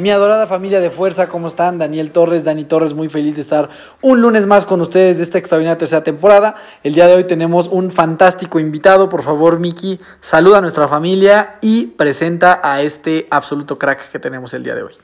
Mi adorada familia de fuerza, ¿cómo están? Daniel Torres, Dani Torres, muy feliz de estar un lunes más con ustedes de esta extraordinaria tercera temporada. El día de hoy tenemos un fantástico invitado. Por favor, Miki, saluda a nuestra familia y presenta a este absoluto crack que tenemos el día de hoy.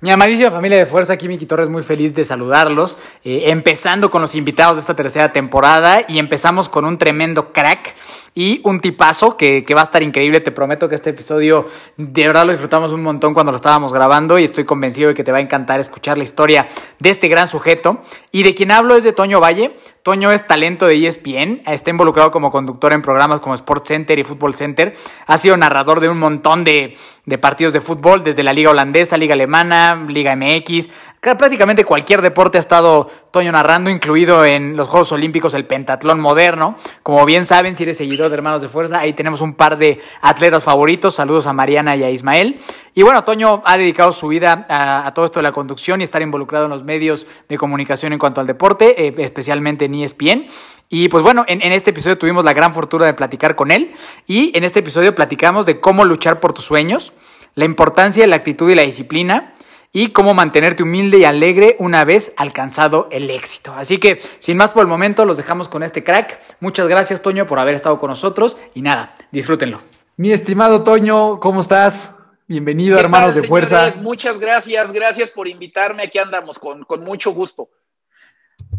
Mi amadísima familia de fuerza, aquí Miki Torres, muy feliz de saludarlos. Eh, empezando con los invitados de esta tercera temporada y empezamos con un tremendo crack y un tipazo que, que va a estar increíble. Te prometo que este episodio de verdad lo disfrutamos un montón cuando lo estábamos grabando y estoy convencido de que te va a encantar escuchar la historia de este gran sujeto. Y de quien hablo es de Toño Valle. Toño es talento de ESPN, está involucrado como conductor en programas como Sports Center y Football Center, ha sido narrador de un montón de, de partidos de fútbol, desde la Liga Holandesa, Liga Alemana, Liga MX, prácticamente cualquier deporte ha estado Toño narrando, incluido en los Juegos Olímpicos el pentatlón moderno. Como bien saben, si eres seguidor de Hermanos de Fuerza, ahí tenemos un par de atletas favoritos. Saludos a Mariana y a Ismael. Y bueno, Toño ha dedicado su vida a, todo esto de la conducción y estar involucrado en los medios de comunicación en cuanto al deporte, eh, especialmente en ESPN. Y pues bueno, en, en, este episodio tuvimos la gran fortuna de platicar con él y en este episodio platicamos de cómo luchar por tus sueños, la importancia de la actitud y la disciplina y cómo mantenerte humilde y alegre una vez alcanzado el éxito. Así que, sin más por el momento, los dejamos con este crack. Muchas gracias, Toño, por haber estado con nosotros y nada, disfrútenlo. Mi estimado Toño, ¿cómo estás? Bienvenido, hermanos tal, de fuerza. Muchas gracias, gracias por invitarme. Aquí andamos con, con mucho gusto.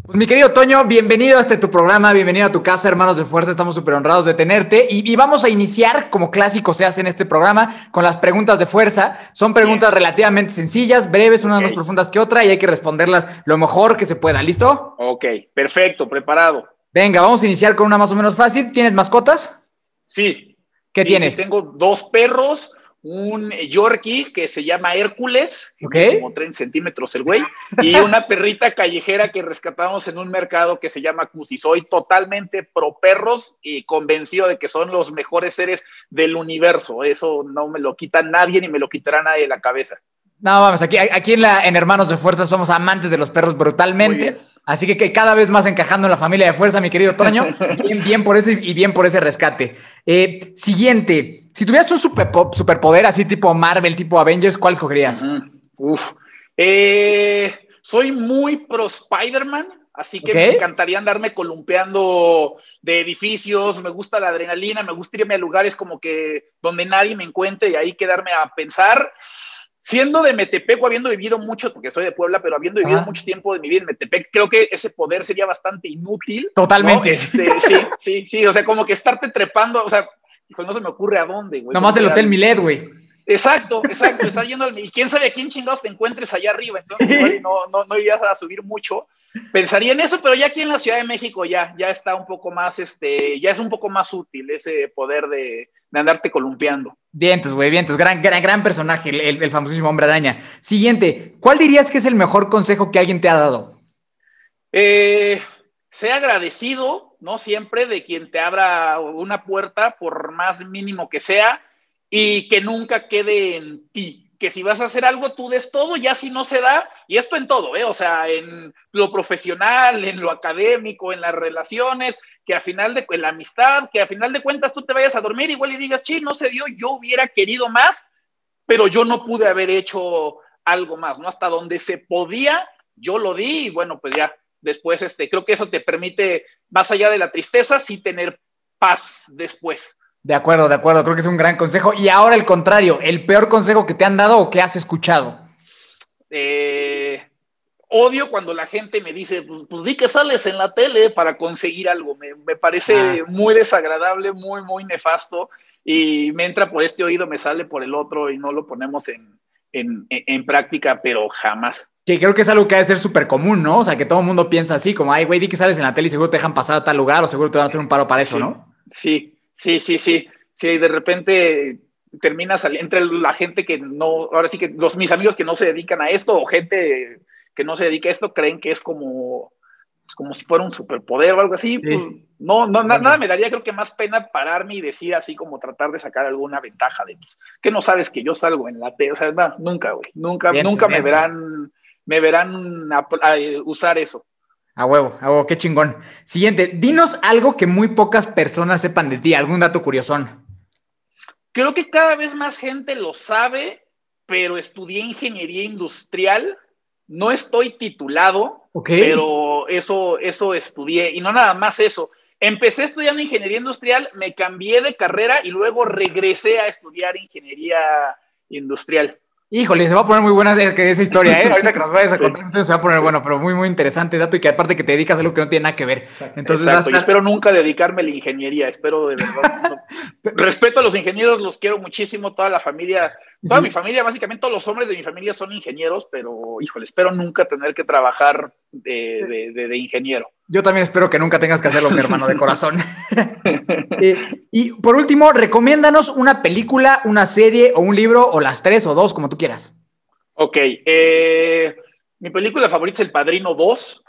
Pues mi querido Toño, bienvenido a este tu programa, bienvenido a tu casa, hermanos de fuerza, estamos súper honrados de tenerte y, y, vamos a iniciar, como clásico se hace en este programa, con las preguntas de fuerza. Son preguntas Bien. relativamente sencillas, breves, unas okay. más profundas que otra y hay que responderlas lo mejor que se pueda, ¿listo? Ok, perfecto, preparado. Venga, vamos a iniciar con una más o menos fácil. ¿Tienes mascotas? Sí. ¿Qué sí, tienes? Sí, tengo dos perros, un Yorkie que se llama Hércules, okay. como 30 centímetros el güey, y una perrita callejera que rescatamos en un mercado que se llama Cusi. Soy totalmente pro perros y convencido de que son los mejores seres del universo. Eso no me lo quita nadie ni me lo quitará nadie de la cabeza. No, vamos, aquí, aquí en, la, en Hermanos de Fuerza somos amantes de los perros brutalmente. Así que, que, cada vez más encajando en la familia de fuerza, mi querido Toño. bien, bien por eso y bien por ese rescate. Eh, siguiente, si tuvieras un super, superpoder así tipo Marvel, tipo Avengers, ¿cuál escogerías? Uh -huh. Uf. Eh, soy muy pro Spider-Man, así que okay. me encantaría andarme columpeando de edificios, me gusta la adrenalina, me gusta irme a lugares como que donde nadie me encuentre y ahí quedarme a pensar siendo de Metepec o habiendo vivido mucho, porque soy de Puebla, pero habiendo vivido Ajá. mucho tiempo de mi vida en Metepec, creo que ese poder sería bastante inútil. Totalmente. ¿no? Este, sí, sí, sí, o sea, como que estarte trepando, o sea, hijo, no se me ocurre a dónde, güey. Nomás del Hotel Milet, güey. Exacto, exacto, estar yendo al... Y quién sabe a quién chingados te encuentres allá arriba, entonces ¿Sí? no, no, no irías a subir mucho. Pensaría en eso, pero ya aquí en la Ciudad de México ya, ya está un poco más, este, ya es un poco más útil ese poder de, de andarte columpiando. Vientos, güey, vientos. Gran, gran, gran personaje, el, el, famosísimo hombre araña. Siguiente, ¿cuál dirías que es el mejor consejo que alguien te ha dado? Eh, sea agradecido, ¿no? Siempre de quien te abra una puerta, por más mínimo que sea, y que nunca quede en ti. Que si vas a hacer algo, tú des todo, ya si no se da, y esto en todo, ¿eh? O sea, en lo profesional, en lo académico, en las relaciones, que a final de la amistad, que a final de cuentas tú te vayas a dormir igual y digas, sí, no se dio, yo hubiera querido más, pero yo no pude haber hecho algo más, ¿no? Hasta donde se podía, yo lo di y bueno, pues ya, después, este, creo que eso te permite, más allá de la tristeza, sí tener paz después. De acuerdo, de acuerdo, creo que es un gran consejo. Y ahora el contrario, el peor consejo que te han dado o que has escuchado. Eh, odio cuando la gente me dice, pues, pues, di que sales en la tele para conseguir algo. Me, me parece ah. muy desagradable, muy, muy nefasto. Y me entra por este oído, me sale por el otro y no lo ponemos en, en, en práctica, pero jamás. Que creo que es algo que ha de ser súper común, ¿no? O sea, que todo el mundo piensa así, como, ay, güey, di que sales en la tele y seguro te dejan pasar a tal lugar o seguro te van a hacer un paro para eso, sí. ¿no? Sí, sí, sí, sí. Sí, de repente termina saliendo entre la gente que no, ahora sí que los mis amigos que no se dedican a esto o gente que no se dedica a esto creen que es como, pues, como si fuera un superpoder o algo así. Pues, no, no, nada me daría creo que más pena pararme y decir así como tratar de sacar alguna ventaja de pues, que no sabes que yo salgo en la T, o sea, nunca, güey, nunca, nunca me verán, me verán usar eso. A huevo, a huevo, qué chingón. Siguiente, dinos algo que muy pocas personas sepan de ti, algún dato curiosón. Creo que cada vez más gente lo sabe, pero estudié ingeniería industrial. No estoy titulado, pero eso, eso estudié. Y no nada más eso. Empecé estudiando ingeniería industrial, me cambié de carrera y luego regresé a estudiar ingeniería industrial. Híjole, se va a poner muy buena esa historia, ¿eh? Ahorita que nos vayas a contar, se va a poner bueno, pero muy, muy interesante dato y que aparte que te dedicas a algo que no tiene nada que ver. Entonces, Exacto. espero nunca dedicarme a la ingeniería, espero de verdad. Respeto a los ingenieros, los quiero muchísimo, toda la familia, toda mi familia, básicamente todos los hombres de mi familia son ingenieros, pero híjole, espero nunca tener que trabajar de, de ingeniero. Yo también espero que nunca tengas que hacerlo, mi hermano, de corazón. Eh, y por último, recomiéndanos una película, una serie o un libro, o las tres o dos, como tú quieras. Ok. Eh, mi película favorita es El Padrino 2.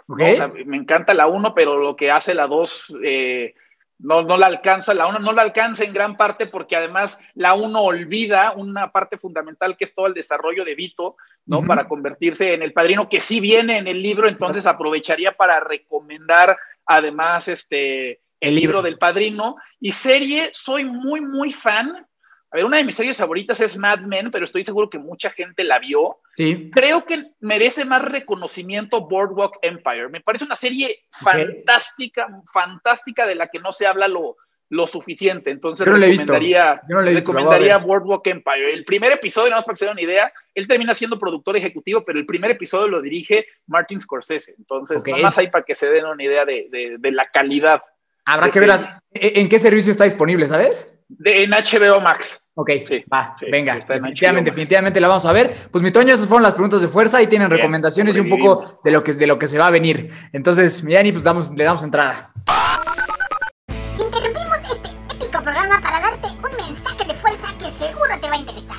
me encanta la 1, pero lo que hace la 2 eh, no, no la alcanza. La 1 no la alcanza en gran parte porque además la 1 olvida una parte fundamental que es todo el desarrollo de Vito, ¿no? Para convertirse en el padrino, que sí viene en el libro, entonces aprovecharía para recomendar además este el libro del padrino. Y serie, soy muy, muy fan. A ver, una de mis series favoritas es Mad Men, pero estoy seguro que mucha gente la vio. Sí. Creo que merece más reconocimiento Boardwalk Empire. Me parece una serie fantástica, fantástica de la que no se habla lo, lo suficiente. Entonces recomendaría, recomendaría Boardwalk Empire. El primer episodio, nada más para que se den una idea, él termina siendo productor ejecutivo, pero el primer episodio lo dirige Martin Scorsese. Entonces, nada más ahí para que se den una idea de, de la calidad Habrá que ver e, en qué servicio está disponible, ¿sabes? En HBO Max. Ok, va, venga, definitivamente, definitivamente la vamos a ver. Pues mi Toño, esas fueron las preguntas de fuerza y tienen recomendaciones y un poco de lo, que, de lo que se va a venir. Entonces, mi Dani, pues damos, le damos entrada. Interrumpimos este épico programa para darte un mensaje de fuerza que seguro te va a interesar.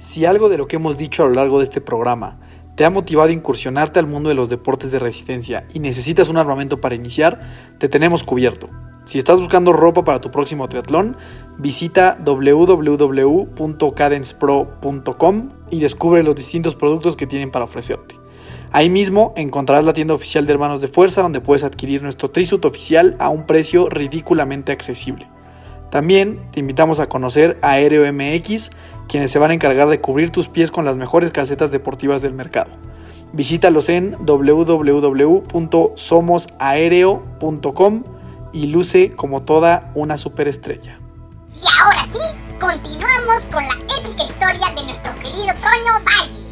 Si algo de lo que hemos dicho a lo largo de este programa te ha motivado a incursionarte al mundo de los deportes de resistencia y necesitas un armamento para iniciar, te tenemos cubierto. Si estás buscando ropa para tu próximo triatlón, visita www.cadencepro.com y descubre los distintos productos que tienen para ofrecerte. Ahí mismo encontrarás la tienda oficial de Hermanos de Fuerza donde puedes adquirir nuestro trisuit oficial a un precio ridículamente accesible. También te invitamos a conocer Aéreo MX, quienes se van a encargar de cubrir tus pies con las mejores calcetas deportivas del mercado. Visítalos en www.somosaereo.com y luce como toda una superestrella. Y ahora sí, continuamos con la épica historia de nuestro querido Toño Valle.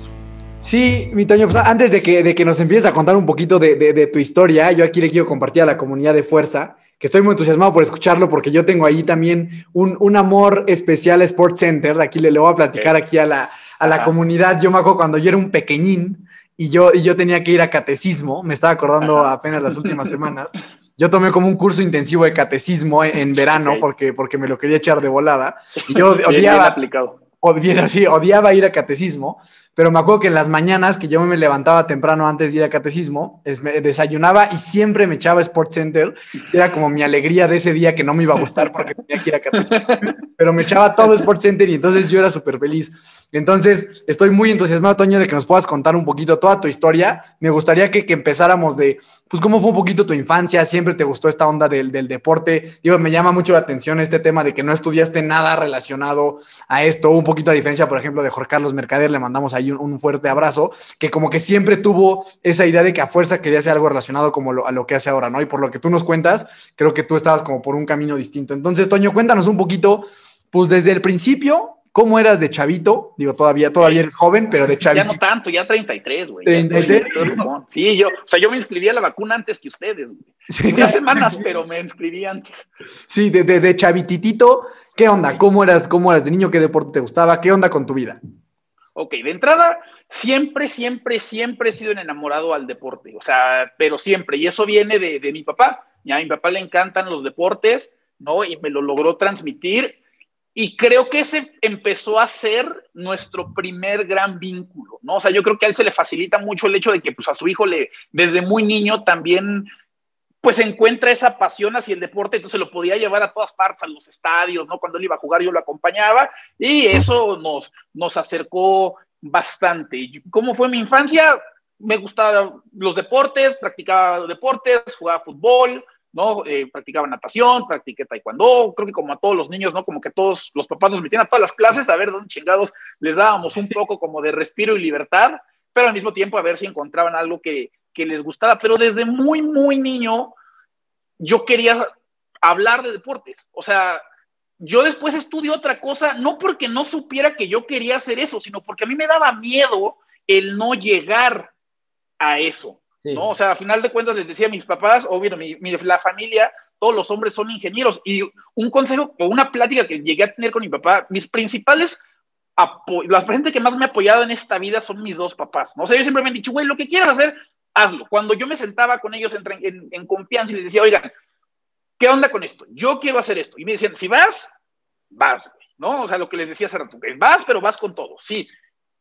Sí, mi Toño, pues, antes de que, de que nos empieces a contar un poquito de, de, tu historia, yo aquí le quiero compartir a la comunidad de fuerza que estoy muy entusiasmado por escucharlo porque yo tengo ahí también un, un amor especial a Sports Center. Aquí le, le voy a platicar aquí a la, a la comunidad. Yo me acuerdo cuando yo era un pequeñín y yo, y yo tenía que ir a catecismo, me estaba acordando apenas las últimas semanas. Yo tomé como un curso intensivo de catecismo en, verano porque, porque me lo quería echar de volada. Y yo odiaba, aplicado. Odiaba, sí, odiaba ir a catecismo pero me acuerdo que en las mañanas que yo me levantaba temprano antes de ir a catecismo, desayunaba y siempre me echaba Sports Center. Era como mi alegría de ese día que no me iba a gustar porque tenía que ir a catecismo. Pero me echaba todo Sports Center y entonces yo era súper feliz. Entonces estoy muy entusiasmado, Toño, de que nos puedas contar un poquito toda tu historia. Me gustaría que, empezáramos de, pues, cómo fue un poquito tu infancia. Siempre te gustó esta onda del, del deporte. Digo, me llama mucho la atención este tema de que no estudiaste nada relacionado a esto. Un poquito a diferencia, por ejemplo, de Jorge Carlos Mercader, le mandamos a un, fuerte abrazo, que como que siempre tuvo esa idea de que a fuerza quería hacer algo relacionado como a lo que hace ahora, ¿no? Y por lo que tú nos cuentas, creo que tú estabas como por un camino distinto. Entonces, Toño, cuéntanos un poquito, pues desde el principio, ¿Cómo eras de chavito? Digo, todavía, todavía eres joven, pero de chavito. Ya no tanto, ya 33, güey. 33. Sí, yo, o sea, yo me inscribí a la vacuna antes que ustedes, güey. Unas semanas, pero me inscribí antes. Sí, de, de, de, chavititito, ¿qué onda? ¿Cómo eras, ¿Cómo eras de niño? ¿Qué deporte te gustaba? ¿Qué onda con tu vida? Ok, de entrada, siempre, siempre, siempre he sido enamorado al deporte, o sea, pero siempre, y eso viene de, de mi papá. y a mi papá le encantan los deportes, ¿no? Y me lo logró transmitir. Y creo que ese empezó a ser nuestro primer gran vínculo, ¿no? O sea, yo creo que a él se le facilita mucho el hecho de que pues a su hijo le, desde muy niño también pues encuentra esa pasión hacia el deporte, entonces lo podía llevar a todas partes, a los estadios, ¿no? Cuando él iba a jugar yo lo acompañaba y eso nos, nos acercó bastante. ¿Cómo fue mi infancia? Me gustaban los deportes, practicaba deportes, jugaba fútbol, ¿no? Eh, practicaba natación, practiqué taekwondo, creo que como a todos los niños, ¿no? Como que todos los papás nos metían a todas las clases a ver dónde chingados les dábamos un poco como de respiro y libertad, pero al mismo tiempo a ver si encontraban algo que, que les gustaba, pero desde muy, muy niño yo quería hablar de deportes. O sea, yo después estudié otra cosa, no porque no supiera que yo quería hacer eso, sino porque a mí me daba miedo el no llegar a eso. ¿No? O sea, a final de cuentas les decía a mis papás, o mi, mi, la familia, todos los hombres son ingenieros. Y un consejo o una plática que llegué a tener con mi papá, mis principales la gente que más me ha apoyado en esta vida son mis dos papás. ¿no? O sea, ellos siempre me han dicho, güey, lo que quieras hacer, hazlo. Cuando yo me sentaba con ellos en, confianza y les decía, oigan, ¿qué onda con esto? Yo quiero hacer esto. Y me decían, si vas, vas, ¿no? O sea, lo que les decía hace rato, vas, pero vas con todo, sí.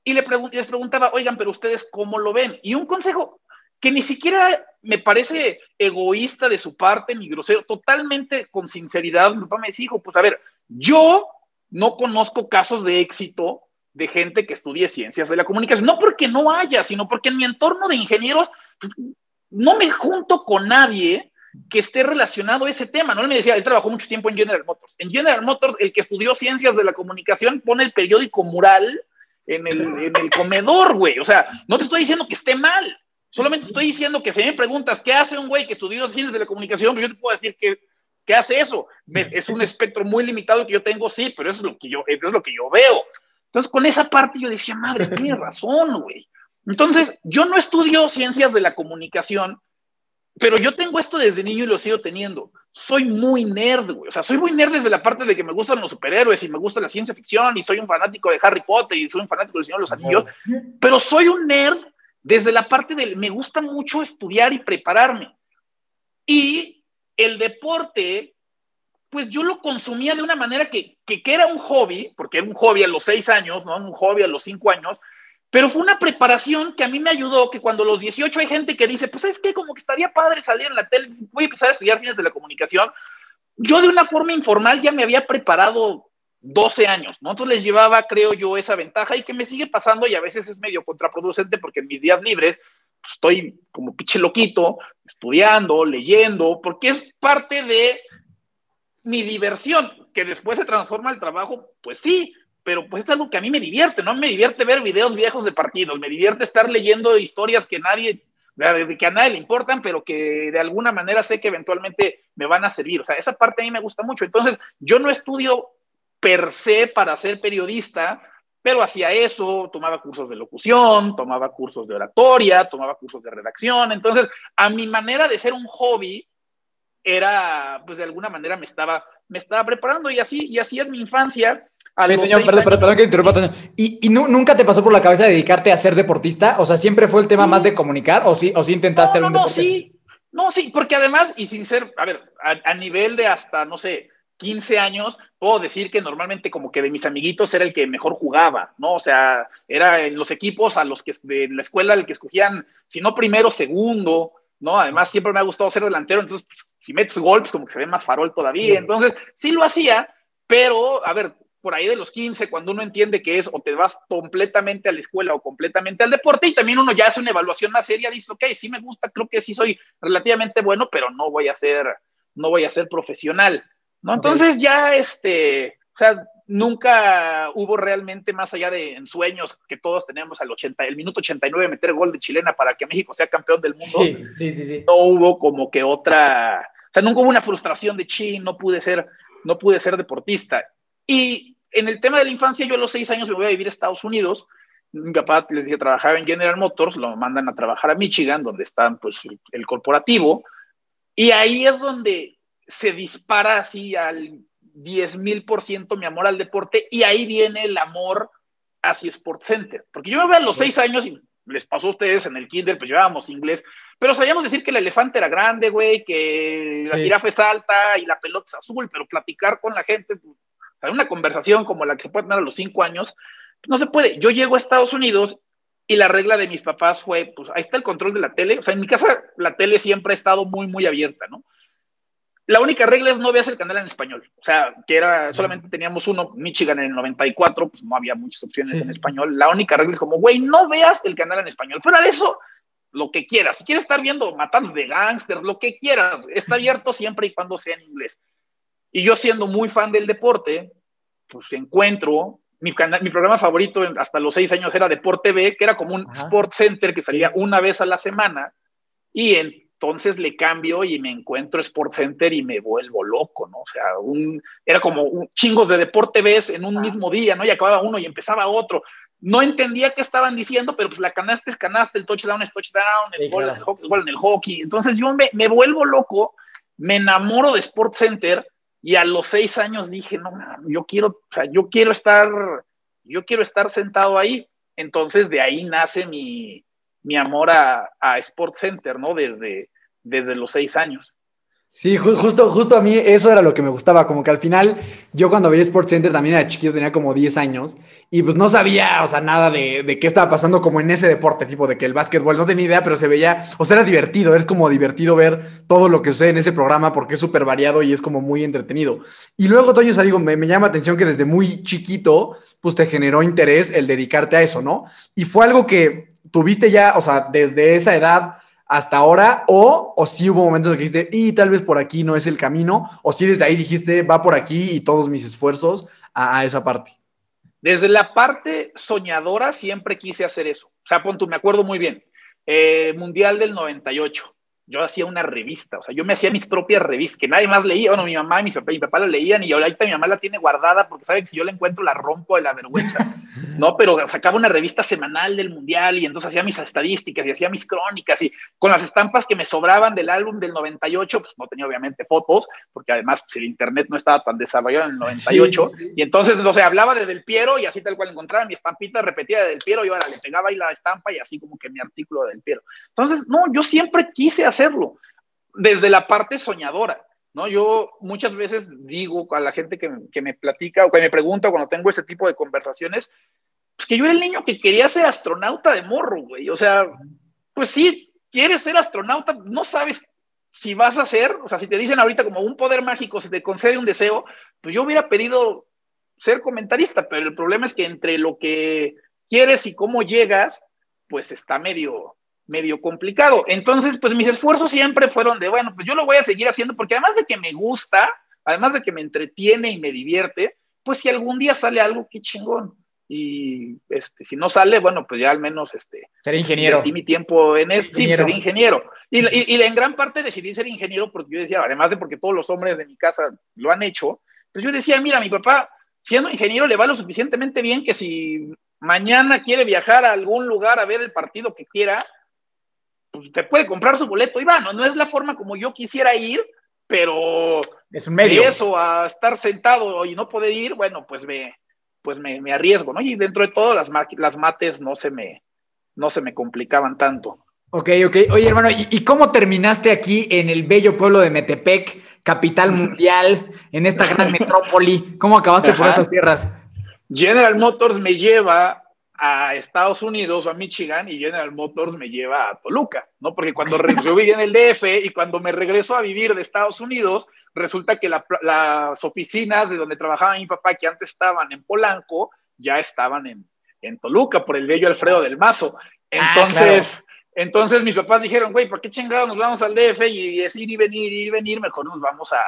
Y les preguntaba, oigan, pero ustedes cómo lo ven? Y un consejo que ni siquiera me parece egoísta de su parte ni grosero, totalmente con sinceridad, mi papá me decía, hijo, pues a ver, yo no conozco casos de éxito de gente que estudie ciencias de la comunicación, no porque no haya, sino porque en mi entorno de ingenieros pues, no me junto con nadie que esté relacionado a ese tema, ¿no? Él me decía, él trabajó mucho tiempo en General Motors. En General Motors, el que estudió ciencias de la comunicación pone el periódico mural en el, en el comedor, güey. O sea, no te estoy diciendo que esté mal, solamente estoy diciendo que si me preguntas qué hace un güey que estudió ciencias de la comunicación, pues yo te puedo decir que ¿Qué hace eso? Es un espectro muy limitado que yo tengo, sí, pero eso es lo que yo, es lo que yo veo. Entonces, con esa parte yo decía, madre, tiene razón, güey. Entonces, yo no estudio ciencias de la comunicación, pero yo tengo esto desde niño y lo sigo teniendo. Soy muy nerd, güey. O sea, soy muy nerd desde la parte de que me gustan los superhéroes y me gusta la ciencia ficción y soy un fanático de Harry Potter y soy un fanático del Señor de los Anillos, pero soy un nerd desde la parte del me gusta mucho estudiar y prepararme. Y el deporte pues yo lo consumía de una manera que, que, era un hobby, porque era un hobby a los seis años, ¿no? Un hobby a los cinco años, pero fue una preparación que a mí me ayudó, que cuando a los 18 hay gente que dice, pues es que como que estaría padre salir en la tele, voy a empezar a estudiar ciencias de la comunicación. Yo de una forma informal ya me había preparado 12 años, ¿no? Entonces les llevaba, creo yo, esa ventaja y que me sigue pasando y a veces es medio contraproducente porque en mis días libres pues, estoy como pinche loquito, estudiando, leyendo, porque es parte de mi diversión, que después se transforma el trabajo, pues sí, pero pues es algo que a mí me divierte, no me divierte ver videos viejos de partidos, me divierte estar leyendo historias que nadie, que a nadie le importan, pero que de alguna manera sé que eventualmente me van a servir. O sea, esa parte a mí me gusta mucho. Entonces, yo no estudio per se para ser periodista, pero hacía eso, tomaba cursos de locución, tomaba cursos de oratoria, tomaba cursos de redacción. Entonces, a mi manera de ser un hobby, era, pues de alguna manera me estaba, me estaba preparando y así, y así es mi infancia. perdón, perdón, que interrumpa, ¿Y, y nunca te pasó por la cabeza dedicarte a ser deportista? O sea, ¿siempre fue el tema más de comunicar o sí, o sí intentaste no, no, no, sí, no, sí, porque además, y sin ser, a ver, a, nivel de hasta, no sé, 15 años, puedo decir que normalmente como que de mis amiguitos era el que mejor jugaba, ¿no? O sea, era en los equipos a los que de la escuela el que escogían, si no primero, segundo, ¿no? Además, siempre me ha gustado ser delantero, entonces, pues, si metes golpes, pues, como que se ve más farol todavía. Entonces, sí lo hacía, pero, a ver, por ahí de los 15, cuando uno entiende que es o te vas completamente a la escuela o completamente al deporte, y también uno ya hace una evaluación más seria, dice, ok, sí me gusta, creo que sí soy relativamente bueno, pero no voy a ser, no voy a ser profesional, ¿no? Entonces ya, este, o sea, nunca hubo realmente más allá de ensueños que todos tenemos al 80, el minuto 89 meter gol de chilena para que México sea campeón del mundo. Sí, sí, sí, No hubo como que otra, o sea, nunca hubo una frustración de chi, no pude ser, no pude ser deportista. Y en el tema de la infancia, yo a los seis años me voy a vivir a Estados Unidos. Mi papá, les dije, trabajaba en General Motors, lo mandan a trabajar a Michigan, donde está pues, el corporativo. Y ahí es donde se dispara así al 10 mil por ciento mi amor al deporte y ahí viene el amor hacia Sport Center. Porque yo me veo a los seis años y les pasó a ustedes en el kinder, pues llevábamos inglés, pero sabíamos decir que el elefante era grande, güey, que la jirafa es alta y la pelota es azul, pero platicar con la gente, pues, una conversación como la que se puede tener a los cinco años, pues, no se puede. Yo llego a Estados Unidos y la regla de mis papás fue, pues ahí está el control de la tele, o sea, en mi casa la tele siempre ha estado muy, muy abierta, ¿no? La única regla es no veas el canal en español. O sea, que era, solamente teníamos uno, Michigan en el 94, pues no había muchas opciones Sí. en español. La única regla es como, güey, no veas el canal en español. Fuera de eso, lo que quieras. Si quieres estar viendo matanzas de gángsters, lo que quieras. Está abierto siempre y cuando sea en inglés. Y yo siendo muy fan del deporte, pues encuentro, mi, programa favorito en- hasta los seis años era Deporte B, que era como un Ajá. Sport Center que salía una vez a la semana. Y entonces le cambio y me encuentro Sport Center y me vuelvo loco, ¿no? O sea, un, era como un, chingos de deporte ves en un mismo día, ¿no? Y acababa uno y empezaba otro. No entendía qué estaban diciendo, pero pues la canasta es canasta, el touchdown es touchdown, el Sí, gol, claro. el hockey, es gol en el hockey. Entonces yo me, me vuelvo loco, me enamoro de Sport Center y a los seis años dije, no, yo quiero, o sea, yo quiero estar, yo quiero estar sentado ahí. Entonces de ahí nace mi, mi amor a, a Sport Center, ¿no? Desde, desde los seis años. Sí, ju- justo, justo a mí eso era lo que me gustaba, como que al final yo cuando veía Sports Center también era chiquito, tenía como 10 años y pues no sabía, o sea, nada de, de qué estaba pasando como en ese deporte, tipo de que el básquetbol, no tenía idea, pero se veía, o sea, era divertido, es como divertido ver todo lo que sucede en ese programa porque es súper variado y es como muy entretenido. Y luego, Toño, o sea, digo, me, me llama la atención que desde muy chiquito, pues te generó interés el dedicarte a eso, ¿no? Y fue algo que tuviste ya, o sea, desde esa edad hasta ahora, o, o sí hubo momentos en que dijiste, y tal vez por aquí no es el camino, o sí desde ahí dijiste, va por aquí y todos mis esfuerzos a, esa parte. Desde la parte soñadora siempre quise hacer eso. O sea, pon me acuerdo muy bien. Eh, Mundial del 98. Yo hacía una revista, o sea, yo me hacía mis propias revistas, que nadie más leía. Bueno, mi mamá y mi papá, mi papá la leían y ahorita mi mamá la tiene guardada porque sabe que si yo la encuentro la rompo de la vergüenza. No, pero sacaba una revista semanal del Mundial y entonces hacía mis estadísticas y hacía mis crónicas y con las estampas que me sobraban del álbum del 98, pues no tenía obviamente fotos, porque además pues, el internet no estaba tan desarrollado en el 98. Sí, sí. Y entonces, no sé, hablaba de Del Piero y así tal cual encontraba mi estampita repetida de Del Piero y ahora le pegaba ahí la estampa y así como que mi artículo de Del Piero. Entonces, no, yo siempre quise desde la parte soñadora, ¿no? Yo muchas veces digo a la gente que, que me platica o que me pregunta cuando tengo este tipo de conversaciones, pues que yo era el niño que quería ser astronauta de morro, güey. O sea, pues sí, quieres ser astronauta, no sabes si vas a ser, o sea, si te dicen ahorita como un poder mágico, si te concede un deseo, pues yo hubiera pedido ser comentarista, pero el problema es que entre lo que quieres y cómo llegas, pues está medio, medio complicado. Entonces, pues mis esfuerzos siempre fueron de, bueno, pues yo lo voy a seguir haciendo porque además de que me gusta, además de que me entretiene y me divierte, pues si algún día sale algo, qué chingón. Y este, si no sale, bueno, pues ya al menos este, Ser ingeniero. Invertí mi tiempo en esto, sí, ser ingeniero. Y, y, y en gran parte decidí ser ingeniero porque yo decía, además de porque todos los hombres de mi casa lo han hecho, pues yo decía, mira, mi papá, siendo ingeniero, le va lo suficientemente bien que si mañana quiere viajar a algún lugar a ver el partido que quiera, pues te puede comprar su boleto y va, no, no es la forma como yo quisiera ir, pero Es un medio. de eso a estar sentado y no poder ir, bueno, pues me, pues me, me arriesgo, ¿no? Y dentro de todo las, las mates no se me, no se me complicaban tanto. Ok, ok. Oye, hermano, ¿y, y cómo terminaste aquí en el bello pueblo de Metepec, capital mundial, en esta gran metrópoli? ¿Cómo acabaste por Ajá. estas tierras? General Motors me lleva a Estados Unidos o a Michigan y General Motors me lleva a Toluca, ¿no? Porque cuando yo vivía en el DF y cuando me regreso a vivir de Estados Unidos, resulta que la- las oficinas de donde trabajaba mi papá, que antes estaban en Polanco, ya estaban en, en Toluca por el bello Alfredo del Mazo. Entonces, entonces mis papás dijeron, güey, ¿por qué chingados nos vamos al DF y es ir y venir, ir y venir? Mejor nos vamos a,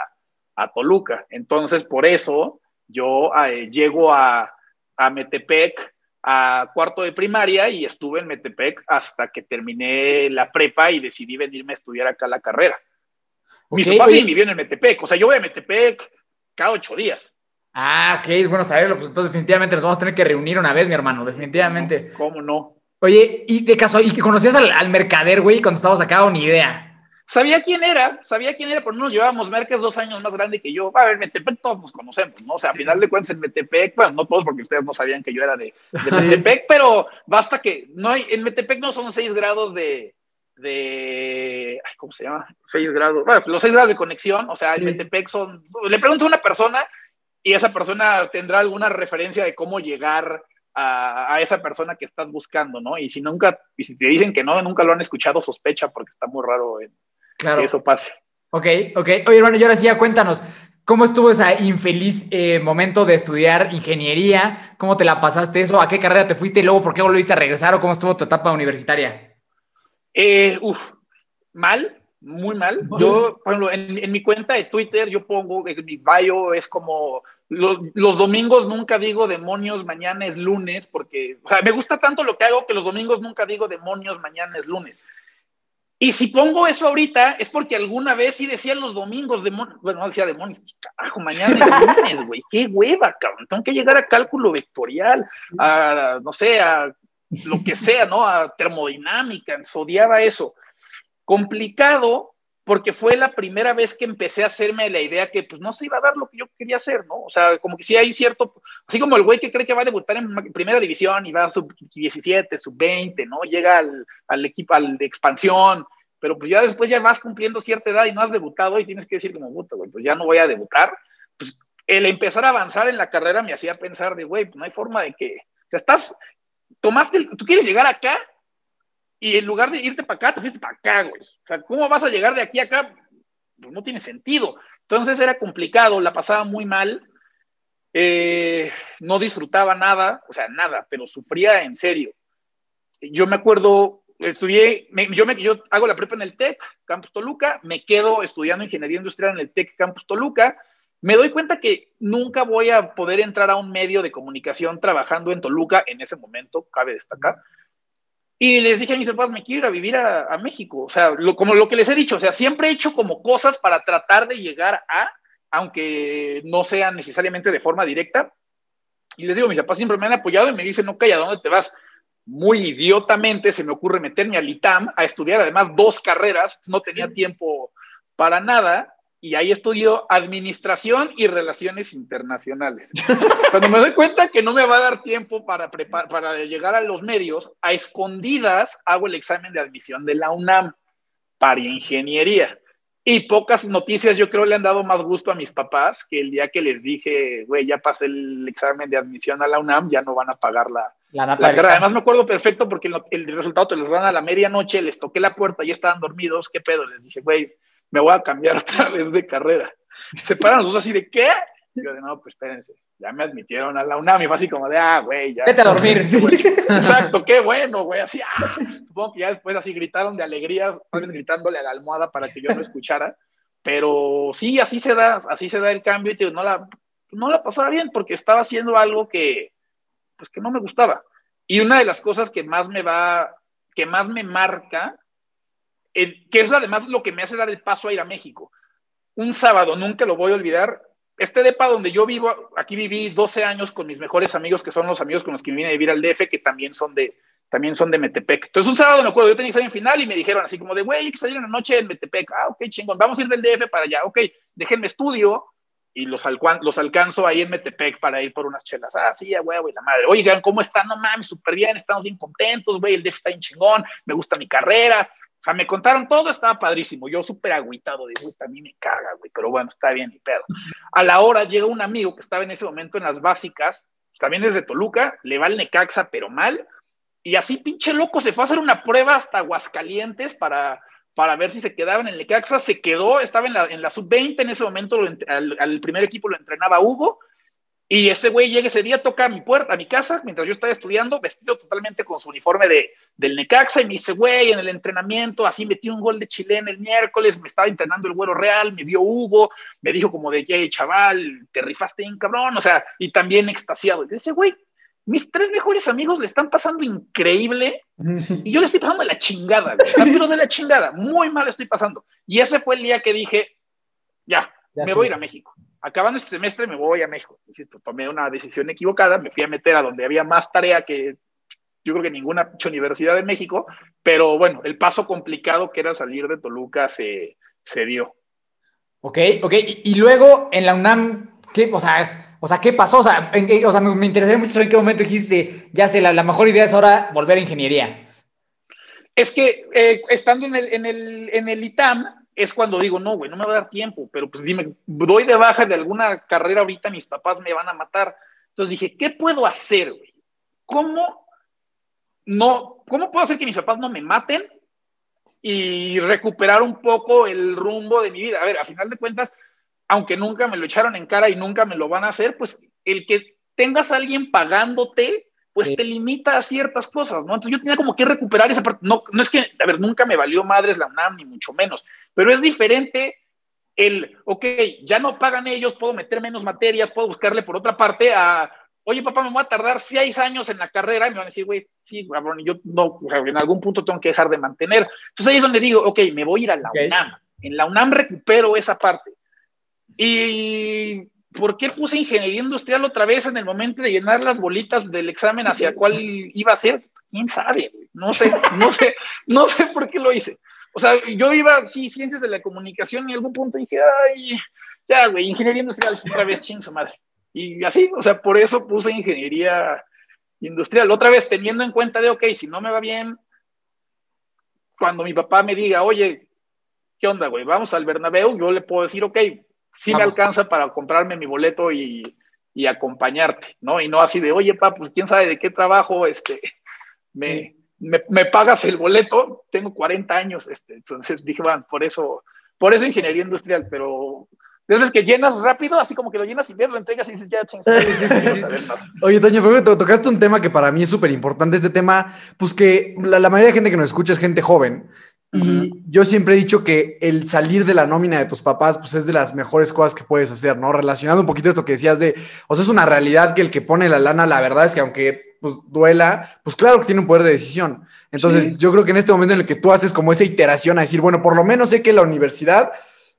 a Toluca. Entonces, por eso yo eh, llego a, a Metepec a cuarto de primaria y estuve en Metepec hasta que terminé la prepa y decidí venirme a estudiar acá la carrera. Mis Ok, papás sí vivían en Metepec, o sea, yo voy a Metepec cada ocho días. Ah, ok, es bueno saberlo. Pues entonces definitivamente nos vamos a tener que reunir una vez, mi hermano, definitivamente. ¿Cómo no? Oye, y de caso, ¿y que conocías al, al mercader, güey, cuando estabas acá o ni idea? Sabía quién era, sabía quién era, pero no nos llevábamos Merck es dos años más grande que yo. A ver, Metepec todos nos conocemos, ¿no? O sea, a final de cuentas en Metepec, bueno, no todos porque ustedes no sabían que yo era de, de Metepec, pero basta que no hay, en Metepec no son seis grados de, de, ay, ¿cómo se llama? Seis grados, bueno, los seis grados de conexión, o sea, en Metepec son, le pregunto a una persona y esa persona tendrá alguna referencia de cómo llegar a, a, esa persona que estás buscando, ¿no? Y si nunca, y si te dicen que no, nunca lo han escuchado, sospecha porque está muy raro en, claro. que eso pase. Ok, ok. Oye, hermano, y ahora sí ya cuéntanos, ¿cómo estuvo ese infeliz eh, momento de estudiar ingeniería? ¿Cómo te la pasaste eso? ¿A qué carrera te fuiste y luego por qué volviste a regresar o cómo estuvo tu etapa universitaria? Eh, uf, mal, muy mal. Yo, por ejemplo, en, en, mi cuenta de Twitter, yo pongo, en mi bio es como, los, los, domingos nunca digo demonios, mañana es lunes, porque, o sea, me gusta tanto lo que hago que los domingos nunca digo demonios, mañana es lunes. Y si pongo eso ahorita, es porque alguna vez sí decía los domingos, demonios, bueno, no decía demonios, carajo, mañana es lunes, güey, qué hueva, cabrón, tengo que llegar a cálculo vectorial, a, no sé, a lo que sea, ¿no? A termodinámica, odiaba eso. Complicado porque fue la primera vez que empecé a hacerme la idea que pues no se iba a dar lo que yo quería hacer, ¿no? O sea, como que sí hay cierto, así como el güey que cree que va a debutar en primera división y va a sub 17, sub 20, ¿no? Llega al, al equipo, al de expansión, pero pues ya después ya vas cumpliendo cierta edad y no has debutado y tienes que decir como, puta, güey, pues ya no voy a debutar. Pues el empezar a avanzar en la carrera me hacía pensar de, güey, pues no hay forma de que, o sea, estás, tomaste, tú quieres llegar acá y en lugar de irte para acá, te fuiste para acá, güey. O sea, ¿cómo vas a llegar de aquí a acá? Pues no tiene sentido. Entonces era complicado, la pasaba muy mal, eh, no disfrutaba nada, o sea, nada, pero sufría en serio. Yo me acuerdo, estudié, yo, me, hago la prepa en el TEC, Campus Toluca, me quedo estudiando ingeniería industrial en el TEC, Campus Toluca, me doy cuenta que nunca voy a poder entrar a un medio de comunicación trabajando en Toluca en ese momento, cabe destacar. Y les dije a mis papás, me quiero ir a vivir a, México. O sea, como lo que les he dicho, o sea, siempre he hecho como cosas para tratar de llegar a, aunque no sea necesariamente de forma directa. Y les digo, mis papás siempre me han apoyado y me dicen, ok, ¿a dónde te vas? Muy idiotamente se me ocurre meterme al ITAM a estudiar además dos carreras, no tenía tiempo para nada y ahí estudio administración y relaciones internacionales. Cuando me doy cuenta que no me va a dar tiempo para, para llegar a los medios, a escondidas hago el examen de admisión de la UNAM para ingeniería. Y pocas noticias yo creo le han dado más gusto a mis papás que el día que les dije, güey, ya pasé el examen de admisión a la UNAM, ya no van a pagar la, la, la carrera. Además me acuerdo perfecto porque el, el resultado te los dan a la medianoche, les toqué la puerta, ya estaban dormidos, ¿qué pedo? Les dije, güey, me voy a cambiar otra vez de carrera. Se paran los dos así de, ¿qué? Y yo de, no, pues espérense, ya me admitieron a la UNAM y fue así como de, ah, güey, ya. Vete a dormir. Exacto, qué bueno, güey, así, ah. Supongo que ya después así gritaron de alegría, tal vez gritándole a la almohada para que yo no escuchara, pero sí, así se da, así se da el cambio y te digo, no la, no la pasaba bien porque estaba haciendo algo que, pues que no me gustaba. Y una de las cosas que más me va, que más me marca que es además lo que me hace dar el paso a ir a México. Un sábado, nunca lo voy a olvidar, este depa donde yo vivo, aquí viví 12 años con mis mejores amigos, que son los amigos con los que vine a vivir al DF, que también son de, también son de Metepec. Entonces un sábado me acuerdo, yo tenía examen final y me dijeron así como de, güey, hay que salir en la noche en Metepec. Ah, ok, chingón, vamos a ir del DF para allá. Ok, déjenme estudio y los, los alcanzo ahí en Metepec para ir por unas chelas. Ah, sí, güey, güey, la madre. Oigan, ¿cómo están? No mames, súper bien, estamos bien contentos, güey, el DF está bien chingón, me gusta mi carrera, o sea, me contaron todo, estaba padrísimo. Yo súper agüitado de, güey, a mí me caga, güey, pero bueno, está bien, ni pedo. A la hora llega un amigo que estaba en ese momento en las básicas, también es de Toluca, le va el Necaxa, pero mal, y así pinche loco se fue a hacer una prueba hasta Aguascalientes para, para ver si se quedaba en Necaxa, se quedó, estaba en la, en la sub-20, en ese momento al, al primer equipo lo entrenaba Hugo, y ese güey llega ese día, toca a mi puerta, a mi casa, mientras yo estaba estudiando, vestido totalmente con su uniforme de, del Necaxa, y me dice, güey, en el entrenamiento, así metí un gol de chilena el miércoles, me estaba entrenando el güero real, me vio Hugo, me dijo como de, hey, chaval, te rifaste bien cabrón, o sea, y también extasiado. Y dice, güey, mis tres mejores amigos le están pasando increíble, y yo le estoy pasando de la chingada, pero de la chingada, muy mal estoy pasando. Y ese fue el día que dije, ya, ya me voy a ir a México acabando este semestre me voy a México. Insisto, tomé una decisión equivocada, me fui a meter a donde había más tarea que yo creo que ninguna universidad de México, pero bueno, el paso complicado que era salir de Toluca se, se dio. Ok, ok, y, luego en la UNAM, ¿qué, o sea, o sea, ¿qué pasó? O sea, o sea me, interesaría mucho saber en qué momento dijiste, ya sé, la, la mejor idea es ahora volver a ingeniería. Es que eh, estando en el, en, el, en el ITAM, es cuando digo, no, güey, no me va a dar tiempo, pero pues dime, doy de baja de alguna carrera ahorita, mis papás me van a matar. Entonces dije, ¿qué puedo hacer, güey? ¿Cómo no, cómo puedo hacer que mis papás no me maten y recuperar un poco el rumbo de mi vida? A ver, a final de cuentas, aunque nunca me lo echaron en cara y nunca me lo van a hacer, pues el que tengas a alguien pagándote, pues te limita a ciertas cosas, ¿no? Entonces yo tenía como que recuperar esa parte. No, no es que, a ver, nunca me valió madres la UNAM, ni mucho menos, pero es diferente el, ok, ya no pagan ellos, puedo meter menos materias, puedo buscarle por otra parte a, oye, papá, me voy a tardar seis años en la carrera, y me van a decir, güey, sí, cabrón, yo no, en algún punto tengo que dejar de mantener. Entonces ahí es donde digo, ok, me voy a ir a la UNAM. En la UNAM recupero esa parte. Y ¿por qué puse ingeniería industrial otra vez en el momento de llenar las bolitas del examen hacia cuál iba a ser? ¿Quién sabe? No sé, no sé, no sé por qué lo hice. O sea, yo iba, sí, ciencias de la comunicación y en algún punto dije, ay, ya, güey, ingeniería industrial, otra vez, ching su madre. Y así, o sea, por eso puse ingeniería industrial. Otra vez, teniendo en cuenta de, ok, si no me va bien, cuando mi papá me diga, oye, ¿qué onda, güey? Vamos al Bernabéu, yo le puedo decir, ok, sí me alcanza para comprarme mi boleto y, y, acompañarte, ¿no? Y no así de, oye, papá, pues quién sabe de qué trabajo, este, me, me, pagas el boleto, tengo 40 años, este, entonces dije, bueno, por eso, por eso ingeniería industrial, pero después que llenas rápido, así como que lo llenas y lo entregas y dices, ya, chingos. Oye, Toño, pero tocaste un tema que para mí es súper importante. Este tema, pues que la, la, mayoría de gente que nos escucha es gente joven. Y yo siempre he dicho que el salir de la nómina de tus papás, pues es de las mejores cosas que puedes hacer, ¿no? Relacionado un poquito esto que decías de, o sea, es una realidad que el que pone la lana, la verdad es que aunque pues duela, pues claro que tiene un poder de decisión. Entonces, yo creo que en este momento en el que tú haces como esa iteración a decir, bueno, por lo menos sé que la universidad,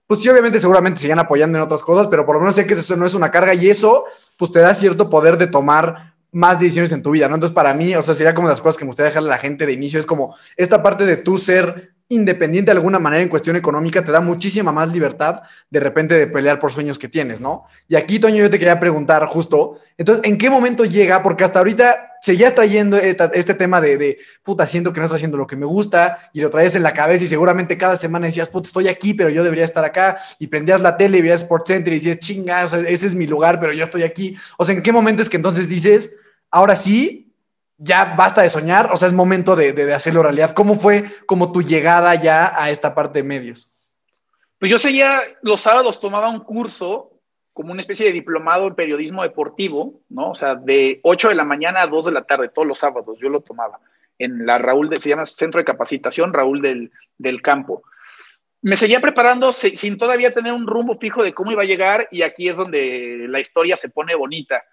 pues sí, obviamente seguramente sigan apoyando en otras cosas, pero por lo menos sé que eso no es una carga y eso, pues te da cierto poder de tomar más decisiones en tu vida, ¿no? Entonces, para mí, o sea, sería como las cosas que me gustaría dejarle a la gente de inicio, es como esta parte de tú ser independiente de alguna manera en cuestión económica, te da muchísima más libertad de repente de pelear por sueños que tienes, ¿no? Y aquí, Toño, yo te quería preguntar justo, entonces, ¿en qué momento llega? Porque hasta ahorita seguías trayendo este tema de, de, puta, siento que no estoy haciendo lo que me gusta y lo traes en la cabeza y seguramente cada semana decías, puta, estoy aquí, pero yo debería estar acá y prendías la tele y veías Sports Center y decías, chinga, ese es mi lugar, pero yo estoy aquí. O sea, ¿en qué momento es que entonces dices, ahora sí, ya basta de soñar, o sea, es momento de, hacerlo realidad. ¿Cómo fue como tu llegada ya a esta parte de medios? Pues yo seguía, los sábados tomaba un curso como una especie de diplomado en periodismo deportivo, ¿no? O sea, de 8 de la mañana a 2 de la tarde, todos los sábados, yo lo tomaba en la Raúl, de, se llama Centro de Capacitación Raúl del, del Campo. Me seguía preparando sin todavía tener un rumbo fijo de cómo iba a llegar y aquí es donde la historia se pone bonita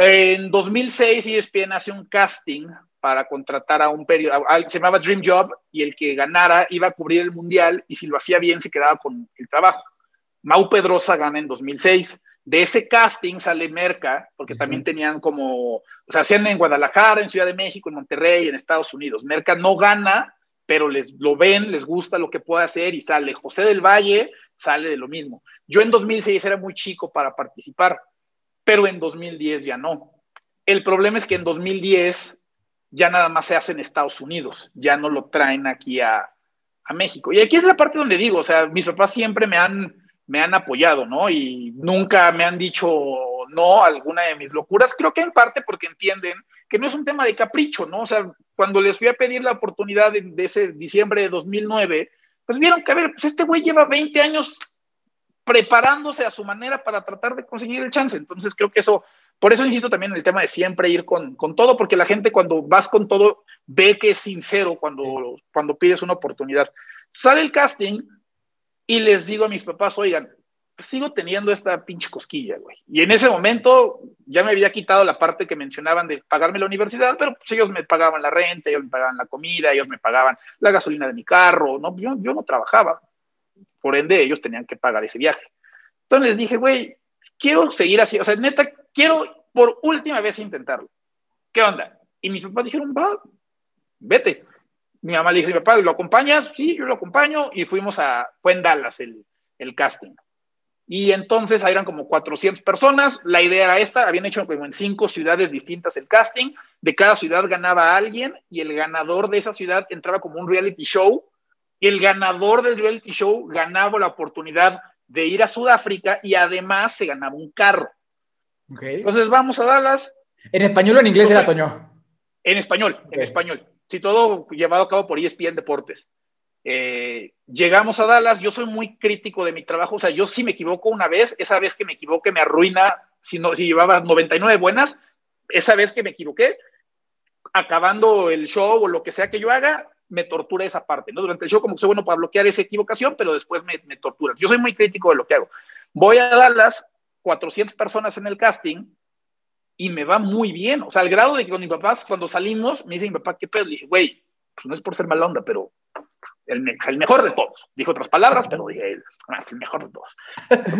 en 2006 ESPN hace un casting para contratar a un periodista, se llamaba Dream Job, y el que ganara iba a cubrir el mundial y si lo hacía bien se quedaba con el trabajo. Mau Pedrosa gana en 2006. De ese casting sale Merca, porque también tenían como, o sea, hacían en Guadalajara, en Ciudad de México, en Monterrey, en Estados Unidos. Merca no gana, pero les lo ven, les gusta lo que puede hacer y sale. José del Valle sale de lo mismo. Yo en 2006 era muy chico para participar pero en 2010 ya no. El problema es que en 2010 ya nada más se hace en Estados Unidos, ya no lo traen aquí a, México. Y aquí es la parte donde digo, o sea, mis papás siempre me han, me han apoyado, ¿no? Y nunca me han dicho no a alguna de mis locuras. Creo que en parte porque entienden que no es un tema de capricho, ¿no? O sea, cuando les fui a pedir la oportunidad de, de ese diciembre de 2009, pues vieron que, a ver, pues este güey lleva 20 años preparándose a su manera para tratar de conseguir el chance. Entonces creo que eso, por eso insisto también en el tema de siempre ir con, con todo, porque la gente cuando vas con todo ve que es sincero cuando, cuando pides una oportunidad. Sale el casting y les digo a mis papás, oigan, sigo teniendo esta pinche cosquilla, güey. Y en ese momento ya me había quitado la parte que mencionaban de pagarme la universidad, pero pues ellos me pagaban la renta, ellos me pagaban la comida, ellos me pagaban la gasolina de mi carro, ¿no? Yo, yo no trabajaba. Por ende, ellos tenían que pagar ese viaje. Entonces les dije, güey, quiero seguir así, o sea, neta, quiero por última vez intentarlo. ¿Qué onda? Y mis papás dijeron, va, vete. Mi mamá le dijo, mi papá, ¿lo acompañas? Sí, yo lo acompaño. Y fuimos a, fue en Dallas el, el casting. Y entonces eran como 400 personas. La idea era esta, habían hecho como en cinco ciudades distintas el casting. De cada ciudad ganaba alguien y el ganador de esa ciudad entraba como un reality show. Y el ganador del reality show ganaba la oportunidad de ir a Sudáfrica y además se ganaba un carro. Okay. Entonces vamos a Dallas. ¿En español o en inglés era Toño? En español, okay. en español. Sí, todo llevado a cabo por ESPN Deportes. Eh, llegamos a Dallas, yo soy muy crítico de mi trabajo, o sea, yo si me equivoco una vez, esa vez que me equivoqué me arruina, si, no, si llevaba 99 buenas, esa vez que me equivoqué, acabando el show o lo que sea que yo haga, me tortura esa parte, ¿no? Durante el show como que soy bueno para bloquear esa equivocación, pero después me, me tortura. Yo soy muy crítico de lo que hago. Voy a Dallas, 400 personas en el casting, y me va muy bien. O sea, al grado de que con mi papá, cuando salimos, me dice mi papá, ¿qué pedo? Le dije, güey, pues no es por ser mala onda, pero el, el, mejor de todos. Dijo otras palabras, pero dije, el, es el mejor de todos.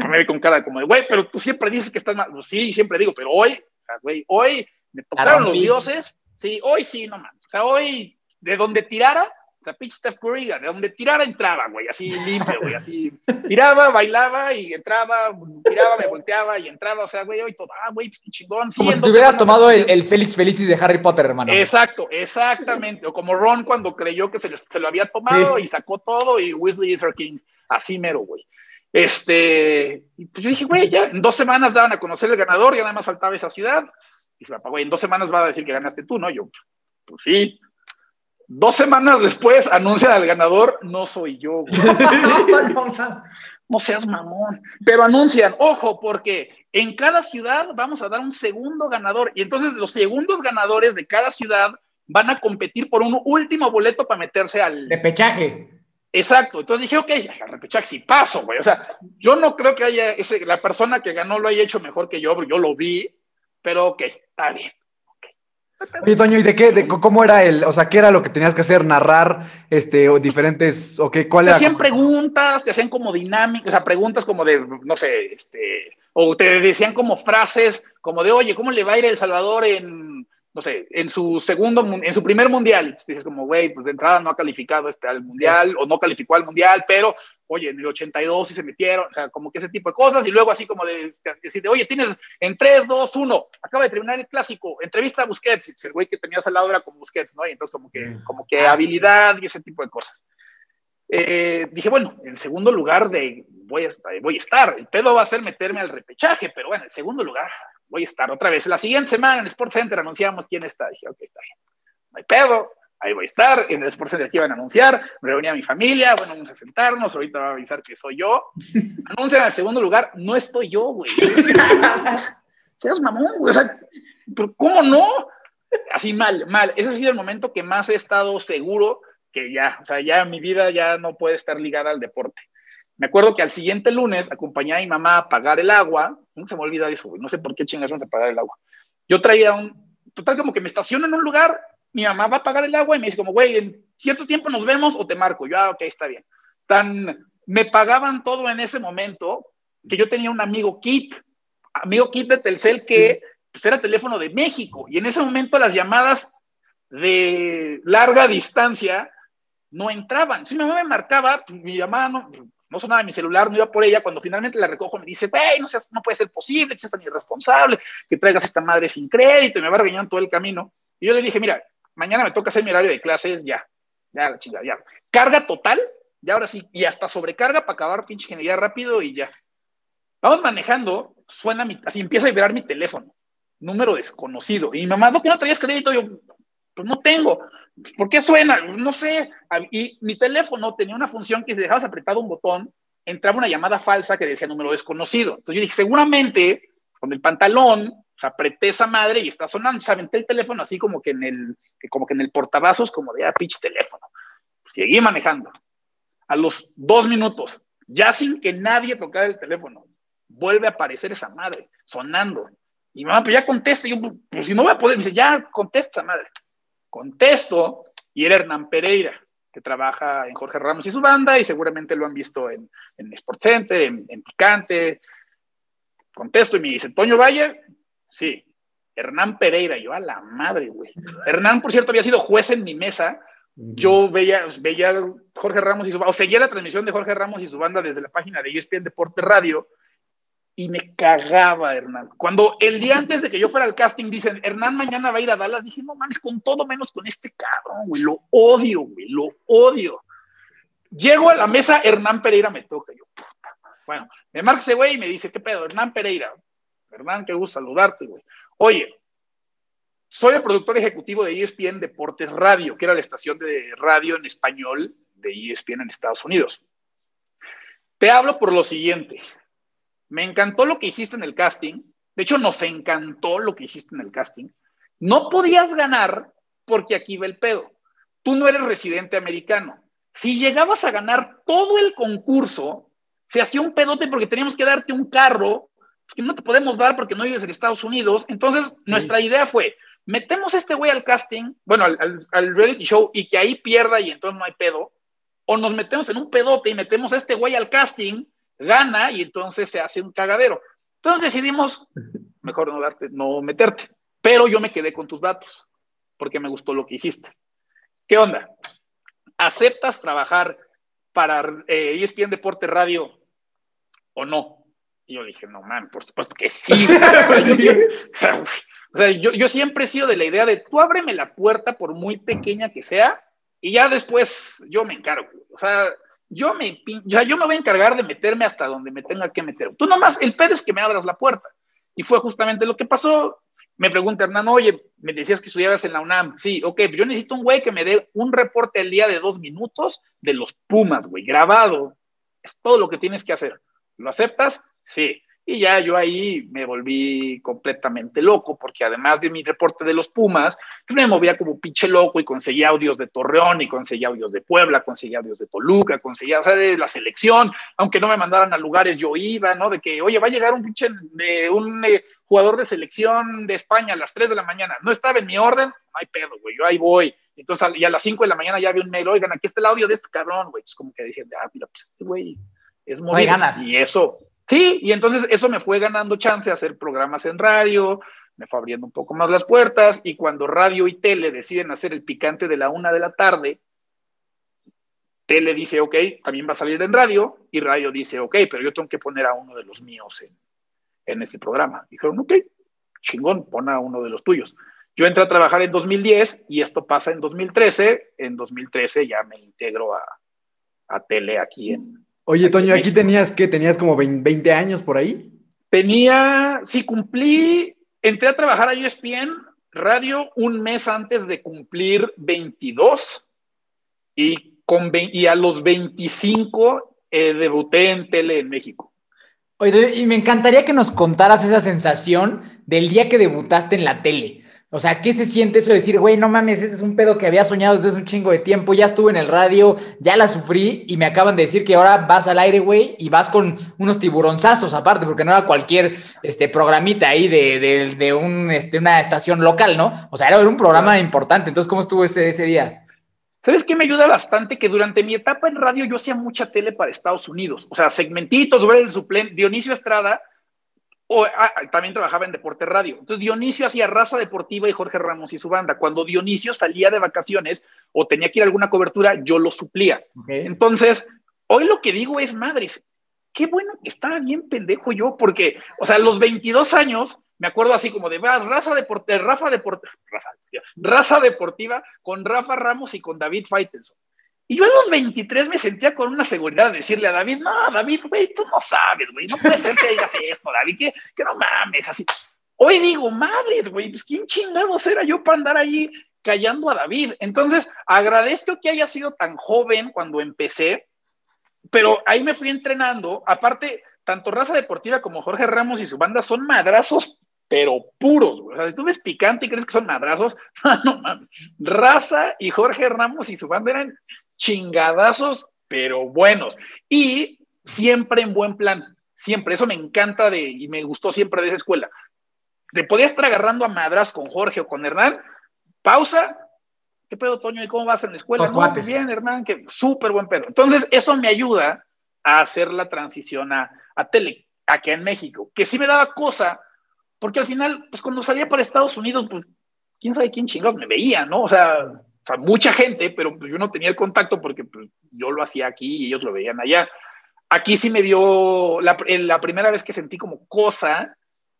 me vi con cara como de, güey, pero tú siempre dices que estás mal. Pues, sí, siempre digo, pero hoy, güey, hoy me tocaron los dioses. Sí, hoy sí, no mames. O sea, hoy, de donde tirara, o sea, pinche Steph Curry, de donde tirara entraba, güey, así limpio, güey, así. Tiraba, bailaba y entraba, tiraba, me volteaba y entraba, o sea, güey, hoy todo, ah, güey, pues chingón. Como si te hubieras tomado el, el, Félix Felicis de Harry Potter, hermano. Exacto, exactamente. O como Ron cuando creyó que se, se lo había tomado sí. y sacó todo y Weasley is our king. Así mero, güey. Este, pues yo dije, güey, ya en dos semanas daban a conocer el ganador, ya nada más faltaba esa ciudad. Y se me apagó, en dos semanas va a decir que ganaste tú, ¿no? Yo, pues sí, Dos semanas después anuncian al ganador, no soy yo. Güey. no, no seas mamón. Pero anuncian, ojo, porque en cada ciudad vamos a dar un segundo ganador. Y entonces los segundos ganadores de cada ciudad van a competir por un último boleto para meterse al... Repechaje. Exacto. Entonces dije, ok, al repechaje sí paso, güey. O sea, yo no creo que haya ese, la persona que ganó lo haya hecho mejor que yo, porque yo lo vi, pero ok, está bien. Oye, Toño, ¿y de qué? De, ¿Cómo era el, o sea, qué era lo que tenías que hacer? ¿Narrar este, o diferentes, o qué, cuál te era? hacían preguntas, te hacían como dinámicas, o sea, preguntas como de, no sé, este, o te decían como frases, como de, oye, ¿cómo le va a ir El Salvador en, no sé, en su segundo, en su primer mundial? Dices como, güey, pues de entrada no ha calificado este al mundial, o no calificó al mundial, pero, oye, en el 82 sí se metieron, o sea, como que ese tipo de cosas, y luego así como de, decirte, oye, tienes en 3, 2, 1, acaba de terminar el clásico, entrevista a Busquets, y el güey que tenías al lado era como Busquets, ¿no? Y entonces como que, como que habilidad y ese tipo de cosas. Eh, dije, bueno, en segundo lugar de voy a, voy a estar, el pedo va a ser meterme al repechaje, pero bueno, en segundo lugar voy a estar otra vez. La siguiente semana en Sports Center anunciamos quién está. Dije, ok, está bien. No hay pedo, ahí voy a estar. En el Sports Center aquí van a anunciar. Reuní a mi familia, bueno, vamos a sentarnos. Ahorita va a avisar que soy yo. Anuncian en el segundo lugar, no estoy yo, güey. Seas mamón, güey. O sea, ¿pero ¿cómo no? Así mal, mal. Ese ha sido el momento que más he estado seguro que ya, o sea, ya mi vida ya no puede estar ligada al deporte. Me acuerdo que al siguiente lunes acompañé a mi mamá a pagar el agua. No se me olvida eso, güey. No sé por qué chingas vamos a pagar el agua. Yo traía un. Total, como que me estaciono en un lugar, mi mamá va a pagar el agua y me dice, como, güey, en cierto tiempo nos vemos o te marco. Yo, ah, ok, está bien. Tan. Me pagaban todo en ese momento que yo tenía un amigo Kit, amigo Kit de Telcel, que pues, era teléfono de México. Y en ese momento las llamadas de larga distancia no entraban. Si mi mamá me marcaba, pues, mi mamá no, no sonaba mi celular, no iba por ella, cuando finalmente la recojo me dice, güey, no, seas, no puede ser posible, que seas tan irresponsable, que traigas esta madre sin crédito, y me va regañando todo el camino. Y yo le dije, mira, mañana me toca hacer mi horario de clases, ya, ya, la chingada, ya. Carga total, ya ahora sí, y hasta sobrecarga para acabar pinche ingeniería rápido y ya. Vamos manejando, suena mi, así empieza a vibrar mi teléfono, número desconocido. Y mi mamá, no, que no traías crédito, yo, pues no tengo. ¿Por qué suena? No sé. Y mi teléfono tenía una función que si dejabas apretado un botón, entraba una llamada falsa que decía número desconocido. Entonces yo dije, seguramente con el pantalón, o sea, apreté esa madre y está sonando. O sea, aventé el teléfono así como que en el, como que en el portavasos, como de, ah, pitch teléfono. Seguí manejando. A los dos minutos, ya sin que nadie tocara el teléfono, vuelve a aparecer esa madre, sonando. Y mamá, pues ya contesta. Y yo, pues si no voy a poder, me dice, ya contesta, madre. Contesto y era Hernán Pereira, que trabaja en Jorge Ramos y su banda, y seguramente lo han visto en, en Sport Center, en, en, Picante. Contesto y me dice, Toño Valle, sí. Hernán Pereira, yo a la madre, güey. Hernán, por cierto, había sido juez en mi mesa. Yo veía, veía Jorge Ramos y su o seguía la transmisión de Jorge Ramos y su banda desde la página de ESPN Deporte Radio y me cagaba Hernán. Cuando el día antes de que yo fuera al casting dicen, Hernán mañana va a ir a Dallas, dije, no mames, con todo menos con este cabrón, güey, lo odio, güey, lo odio. Llego a la mesa, Hernán Pereira me toca, yo, puta. Bueno, me marca ese güey y me dice, ¿qué pedo? Hernán Pereira. Hernán, qué gusto saludarte, güey. Oye, soy el productor ejecutivo de ESPN Deportes Radio, que era la estación de radio en español de ESPN en Estados Unidos. Te hablo por lo siguiente. Me encantó lo que hiciste en el casting. De hecho, nos encantó lo que hiciste en el casting. No podías ganar porque aquí va el pedo. Tú no eres residente americano. Si llegabas a ganar todo el concurso, se hacía un pedote porque teníamos que darte un carro que no te podemos dar porque no vives en Estados Unidos. Entonces, nuestra idea fue, metemos a este güey al casting, bueno, al, al, reality show y que ahí pierda y entonces no hay pedo, o nos metemos en un pedote y metemos a este güey al casting gana y entonces se hace un cagadero. Entonces decidimos, mejor no darte, no meterte. Pero yo me quedé con tus datos, porque me gustó lo que hiciste. ¿Qué onda? ¿Aceptas trabajar para eh, ESPN Deporte Radio o no? Y yo dije, no, man, por supuesto que sí. o sea, yo, yo siempre he sido de la idea de, tú ábreme la puerta por muy pequeña que sea, y ya después yo me encargo. O sea, yo me, ya yo me voy a encargar de meterme hasta donde me tenga que meter. Tú nomás, el pedo es que me abras la puerta. Y fue justamente lo que pasó. Me pregunta Hernán, oye, me decías que estudiabas en la UNAM. Sí, ok, yo necesito un güey que me dé un reporte al día de dos minutos de los Pumas, güey, grabado. Es todo lo que tienes que hacer. ¿Lo aceptas? Sí. Y ya yo ahí me volví completamente loco, porque además de mi reporte de los Pumas, pues me movía como pinche loco y conseguía audios de Torreón, y conseguía audios de Puebla, conseguía audios de Toluca, conseguía, o sea, de la selección, aunque no me mandaran a lugares, yo iba, ¿no? De que, oye, va a llegar un pinche, de un eh, jugador de selección de España a las 3 de la mañana. No estaba en mi orden, no hay pedo, güey, yo ahí voy. Entonces, y a las 5 de la mañana ya había un mail, oigan, aquí está el audio de este cabrón, güey. Es como que decían, ah, mira, pues este güey es muy... ganas. Y eso, Sí, y entonces eso me fue ganando chance a hacer programas en radio, me fue abriendo un poco más las puertas, y cuando radio y tele deciden hacer el picante de la una de la tarde, tele dice, ok, también va a salir en radio, y radio dice, ok, pero yo tengo que poner a uno de los míos en, en ese programa. Dijeron, ok, chingón, pon a uno de los tuyos. Yo entré a trabajar en 2010 y esto pasa en 2013. En 2013 ya me integro a, a tele aquí en, Oye, Toño, aquí tenías que tenías como 20 años por ahí. Tenía, sí, cumplí, entré a trabajar a ESPN Radio un mes antes de cumplir 22 y, con, y a los 25 eh, debuté en tele en México. Oye, y me encantaría que nos contaras esa sensación del día que debutaste en la tele. O sea, ¿qué se siente eso de decir, güey, no mames, este es un pedo que había soñado desde hace un chingo de tiempo, ya estuve en el radio, ya la sufrí y me acaban de decir que ahora vas al aire, güey, y vas con unos tiburonzazos aparte, porque no era cualquier este, programita ahí de, de, de un, este, una estación local, ¿no? O sea, era un programa importante. Entonces, ¿cómo estuvo ese, ese día? ¿Sabes qué me ayuda bastante? Que durante mi etapa en radio yo hacía mucha tele para Estados Unidos. O sea, segmentitos, sobre el suplente, Dionisio Estrada o, ah, también trabajaba en Deporte Radio. Entonces Dionisio hacía raza deportiva y Jorge Ramos y su banda. Cuando Dionisio salía de vacaciones o tenía que ir a alguna cobertura, yo lo suplía. Entonces, hoy lo que digo es, madres, qué bueno que estaba bien pendejo yo, porque, o sea, a los 22 años, me acuerdo así como de, raza deportiva, Rafa deportiva, raza deportiva con Rafa Ramos y con David Faitelson. Y yo a los 23 me sentía con una seguridad de decirle a David, no, David, güey, tú no sabes, güey, no puede ser que digas esto, David, que, que no mames, así. Hoy digo, madres, güey, pues quién chingados era yo para andar ahí callando a David. Entonces, agradezco que haya sido tan joven cuando empecé, pero ahí me fui entrenando. Aparte, tanto Raza Deportiva como Jorge Ramos y su banda son madrazos, pero puros, güey. O sea, si tú ves picante y crees que son madrazos, no mames. Raza y Jorge Ramos y su banda eran chingadazos, pero buenos. Y siempre en buen plan, siempre. Eso me encanta de, y me gustó siempre de esa escuela. Te podías estar agarrando a madras con Jorge o con Hernán, pausa. ¿Qué pedo, Toño? ¿Y cómo vas en la escuela? No, bien, Hernán, que súper buen pedo. Entonces, eso me ayuda a hacer la transición a, a tele, aquí en México, que sí me daba cosa, porque al final, pues cuando salía para Estados Unidos, pues quién sabe quién chingados me veía, ¿no? O sea, mucha gente, pero pues, yo no tenía el contacto porque pues, yo lo hacía aquí y ellos lo veían allá. Aquí sí me dio, la, la primera vez que sentí como cosa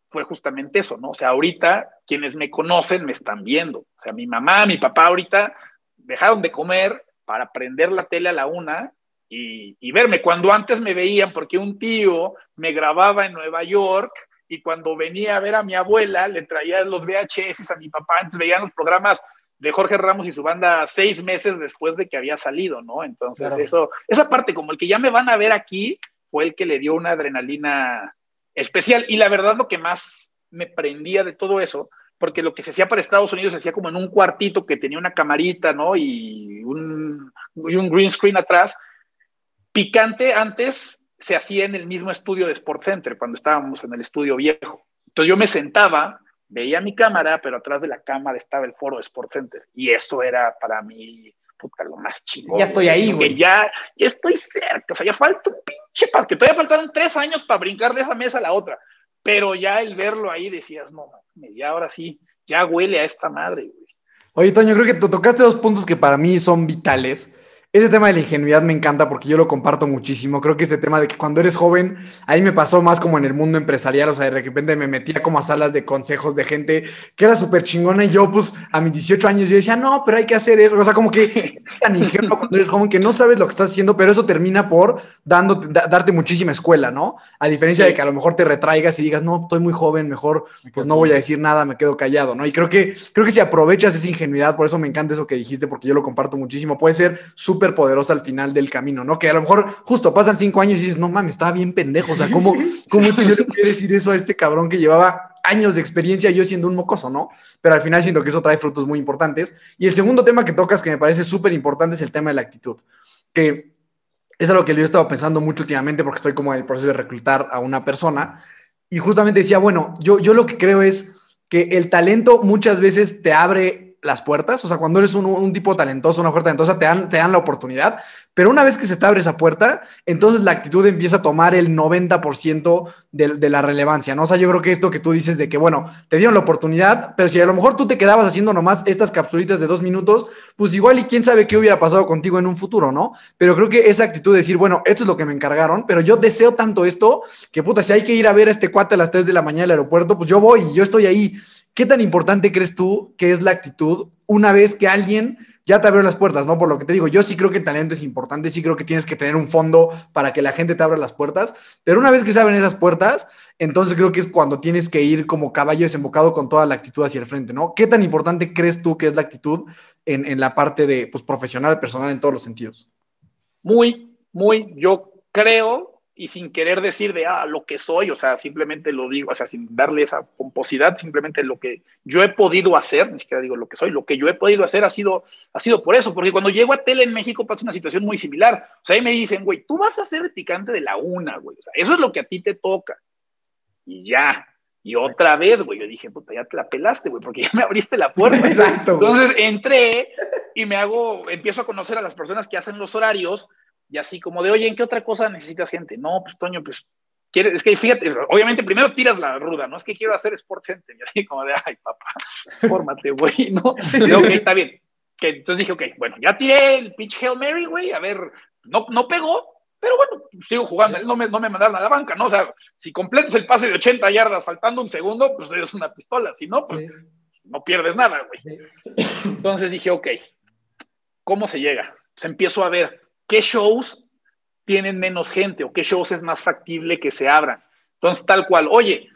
fue justamente eso, ¿no? O sea, ahorita quienes me conocen me están viendo. O sea, mi mamá, mi papá ahorita dejaron de comer para prender la tele a la una y, y, verme. Cuando antes me veían, porque un tío me grababa en Nueva York y cuando venía a ver a mi abuela, le traía los VHS a mi papá, antes veían los programas de Jorge Ramos y su banda seis meses después de que había salido, ¿no? Entonces, eso, esa parte, como el que ya me van a ver aquí, fue el que le dio una adrenalina especial. Y la verdad, lo que más me prendía de todo eso, porque lo que se hacía para Estados Unidos se hacía como en un cuartito que tenía una camarita, ¿no? Y un, y un green screen atrás. Picante antes se hacía en el mismo estudio de Sport Center, cuando estábamos en el estudio viejo. Entonces yo me sentaba, veía mi cámara, pero atrás de la cámara estaba el foro de Sport Center. Y eso era para mí, puta, lo más chingón. Ya estoy ahí, güey. Ya, ya estoy cerca. O sea, ya falta un pinche que todavía faltaron tres años para brincar de esa mesa a la otra. Pero ya el verlo ahí decías, no, ya ahora sí, ya huele a esta madre, güey. Oye, Toño, creo que tú tocaste dos puntos que para mí son vitales. Ese tema de la ingenuidad me encanta porque yo lo comparto muchísimo. Creo que este tema de que cuando eres joven, ahí me pasó más como en el mundo empresarial, o sea, de repente me metía como a salas de consejos de gente que era súper chingona y yo pues a mis 18 años yo decía, no, pero hay que hacer eso. O sea, como que es tan ingenuo cuando eres joven que no sabes lo que estás haciendo, pero eso termina por dando, darte muchísima escuela, ¿no? A diferencia de que a lo mejor te retraigas y digas, no, estoy muy joven, mejor pues no voy a decir nada, me quedo callado, ¿no? Y creo que, creo que si aprovechas esa ingenuidad, por eso me encanta eso que dijiste, porque yo lo comparto muchísimo, puede ser súper poderosa al final del camino, ¿no? Que a lo mejor justo pasan cinco años y dices, no mames, estaba bien pendejo, o sea, ¿cómo, cómo es que yo le voy a decir eso a este cabrón que llevaba años de experiencia yo siendo un mocoso, ¿no? Pero al final siento que eso trae frutos muy importantes. Y el segundo tema que tocas que me parece súper importante es el tema de la actitud, que es algo que yo he estado pensando mucho últimamente porque estoy como en el proceso de reclutar a una persona y justamente decía, bueno, yo, yo lo que creo es que el talento muchas veces te abre las puertas, o sea, cuando eres un, tipo talentoso, una mujer talentosa, te dan, te dan la oportunidad, pero una vez que se te abre esa puerta, entonces la actitud empieza a tomar el 90% de, de, la relevancia, ¿no? O sea, yo creo que esto que tú dices de que, bueno, te dieron la oportunidad, pero si a lo mejor tú te quedabas haciendo nomás estas capsulitas de dos minutos, pues igual y quién sabe qué hubiera pasado contigo en un futuro, ¿no? Pero creo que esa actitud de decir, bueno, esto es lo que me encargaron, pero yo deseo tanto esto, que puta, si hay que ir a ver a este cuate a las 3 de la mañana al aeropuerto, pues yo voy yo estoy ahí. ¿Qué tan importante crees tú que es la actitud una vez que alguien ya te abrió las puertas, ¿no? Por lo que te digo, yo sí creo que el talento es importante, sí creo que tienes que tener un fondo para que la gente te abra las puertas, pero una vez que se abren esas puertas, entonces creo que es cuando tienes que ir como caballo desembocado con toda la actitud hacia el frente, ¿no? ¿Qué tan importante crees tú que es la actitud en, en la parte de, pues, profesional, personal, en todos los sentidos? Muy, muy, yo creo y sin querer decir de, ah, lo que soy, o sea, simplemente lo digo, o sea, sin darle esa pomposidad, simplemente lo que yo he podido hacer, ni siquiera digo lo que soy, lo que yo he podido hacer ha sido, ha sido por eso, porque cuando llego a tele en México pasa una situación muy similar, o sea, ahí me dicen, güey, tú vas a ser el picante de la una, güey, o sea, eso es lo que a ti te toca, y ya, y otra vez, güey, yo dije, puta, ya te la pelaste, güey, porque ya me abriste la puerta. Exacto. Entonces entré y me hago, empiezo a conocer a las personas que hacen los horarios, y así como de, oye, ¿en qué otra cosa necesitas gente? No, pues Toño, pues quieres, es que fíjate, obviamente primero tiras la ruda, no es que quiero hacer Sports Center, y así como de, ay, papá, fórmate, güey, ¿no? Y, ok, está bien. Que, entonces dije, ok, bueno, ya tiré el pitch Hail Mary, güey, a ver, no, no pegó, pero bueno, sigo jugando, no me, no me mandaron a la banca, ¿no? O sea, si completas el pase de 80 yardas faltando un segundo, pues eres una pistola, si no, pues no pierdes nada, güey. Entonces dije, ok, ¿cómo se llega? Se empiezo a ver qué shows tienen menos gente o qué shows es más factible que se abran. Entonces, tal cual, oye,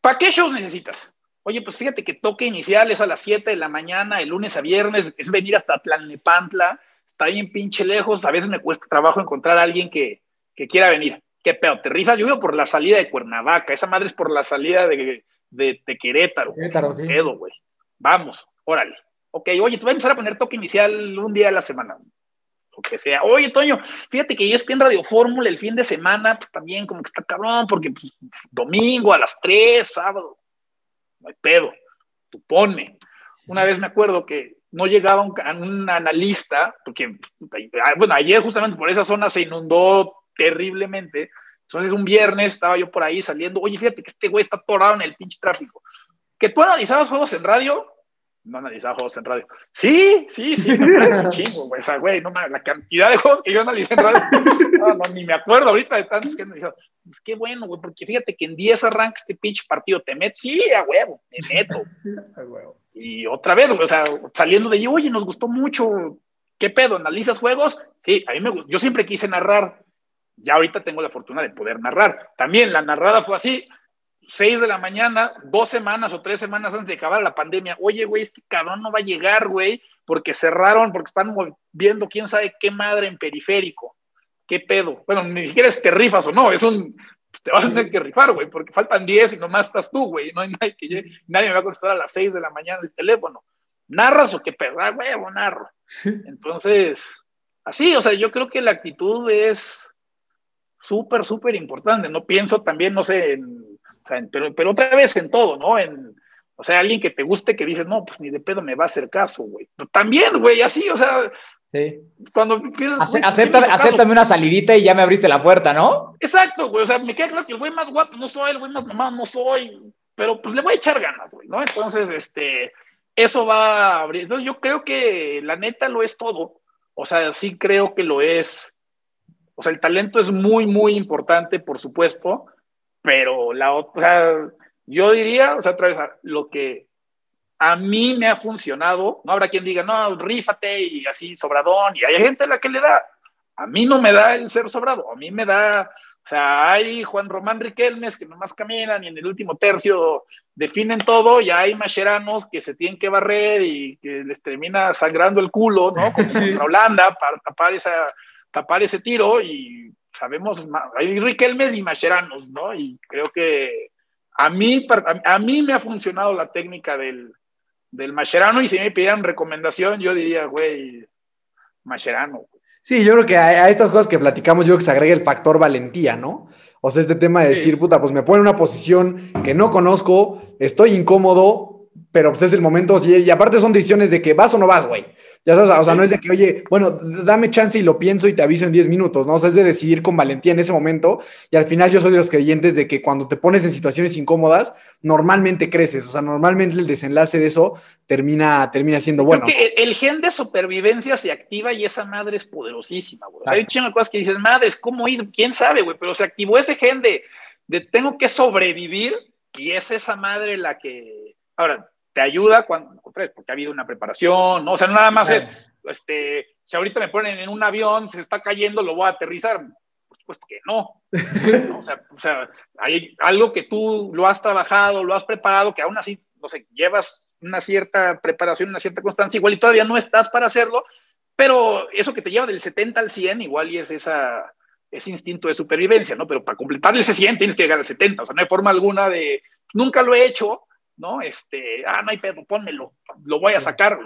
¿para qué shows necesitas? Oye, pues fíjate que toque inicial es a las 7 de la mañana, el lunes a viernes, es venir hasta Tlalnepantla, está bien pinche lejos, a veces me cuesta trabajo encontrar a alguien que, que quiera venir. ¿Qué pedo? ¿Te rifas? Yo vivo por la salida de Cuernavaca, esa madre es por la salida de, de, de Querétaro. Querétaro, sí. Güey. Vamos, órale. Ok, oye, te voy a empezar a poner toque inicial un día a la semana o que sea. Oye, Toño, fíjate que yo estoy en Radio Fórmula el fin de semana, pues también como que está cabrón, porque pues, domingo a las 3, sábado, no hay pedo, tú pone. Una vez me acuerdo que no llegaba un, un analista, porque, bueno, ayer justamente por esa zona se inundó terriblemente, Entonces un viernes estaba yo por ahí saliendo, oye, fíjate que este güey está atorado en el pinche tráfico. ¿Que tú analizabas juegos en radio? No analizaba juegos en radio. Sí, sí, sí, me parece un chingo, güey. O sea, güey, no mames, la cantidad de juegos que yo analicé en radio. No, no, ni me acuerdo ahorita de tantos que he analizado. Pues qué bueno, güey, porque fíjate que en 10 arranca este pinche partido, te metes, sí, a huevo, me meto. Y otra vez, güey, o sea, saliendo de ahí, oye, nos gustó mucho. ¿Qué pedo? ¿Analizas juegos? Sí, a mí me gustó. Yo siempre quise narrar. Ya ahorita tengo la fortuna de poder narrar. También la narrada fue así 6 de la mañana, dos semanas o tres semanas antes de acabar la pandemia. Oye, güey, este cabrón no va a llegar, güey, porque cerraron, porque están viendo quién sabe qué madre en periférico. ¿Qué pedo? Bueno, ni siquiera es te rifas o no, es un. Te vas a tener que rifar, güey, porque faltan 10 y nomás estás tú, güey. No hay nadie que llegue, nadie me va a contestar a las 6 de la mañana el teléfono. ¿Narras o qué pedo? Ah, huevo, narro. Entonces, así, o sea, yo creo que la actitud es súper, súper importante. No pienso también, no sé, en pero, pero otra vez en todo, ¿no? En, o sea, alguien que te guste que dices, no, pues ni de pedo me va a hacer caso, güey. Pero también, güey, así, o sea. Sí. Cuando empiezas. acéptame una salidita y ya me abriste la puerta, ¿no? Exacto, güey. O sea, me queda claro que el güey más guapo no soy, el güey más mamado no soy. Pero pues le voy a echar ganas, güey, ¿no? Entonces, este. Eso va a abrir. Entonces, yo creo que la neta lo es todo. O sea, sí creo que lo es. O sea, el talento es muy, muy importante, por supuesto pero la otra, yo diría, o sea, otra vez, lo que a mí me ha funcionado, no habrá quien diga, no, rífate y así, sobradón, y hay gente a la que le da, a mí no me da el ser sobrado, a mí me da, o sea, hay Juan Román Riquelmes que nomás caminan y en el último tercio definen todo, y hay macheranos que se tienen que barrer y que les termina sangrando el culo, ¿no? Como contra Holanda para tapar, esa, tapar ese tiro y sabemos, hay Riquelmes y Macheranos, ¿no? Y creo que a mí, a mí me ha funcionado la técnica del, del Macherano y si me pidieran recomendación, yo diría, güey, Macherano. Sí, yo creo que a, estas cosas que platicamos, yo creo que se agrega el factor valentía, ¿no? O sea, este tema de decir, puta, pues me pone en una posición que no conozco, estoy incómodo, pero pues es el momento, y aparte son decisiones de que vas o no vas, güey. Ya sabes, o sea, no es de que, oye, bueno, dame chance y lo pienso y te aviso en 10 minutos, ¿no? O sea, es de decidir con valentía en ese momento. Y al final yo soy de los creyentes de que cuando te pones en situaciones incómodas, normalmente creces. O sea, normalmente el desenlace de eso termina, termina siendo bueno. el gen de supervivencia se activa y esa madre es poderosísima, güey. O sea, hay chingo cosas que dices, madres, ¿cómo hizo? ¿Quién sabe, güey? Pero se activó ese gen de, de tengo que sobrevivir y es esa madre la que... Ahora, te ayuda cuando, porque ha habido una preparación, ¿no? O sea, nada más es, este, si ahorita me ponen en un avión, se está cayendo, lo voy a aterrizar. Por supuesto que no. O, sea, o, sea, hay algo que tú lo has trabajado, lo has preparado, que aún así, no sé, llevas una cierta preparación, una cierta constancia, igual y todavía no estás para hacerlo, pero eso que te lleva del 70 al 100, igual y es esa, ese instinto de supervivencia, ¿no? Pero para completar ese 100 tienes que llegar al 70, o sea, no hay forma alguna de, nunca lo he hecho, ¿no? Este, ah, no hay pedo, pónmelo, lo voy a sacar.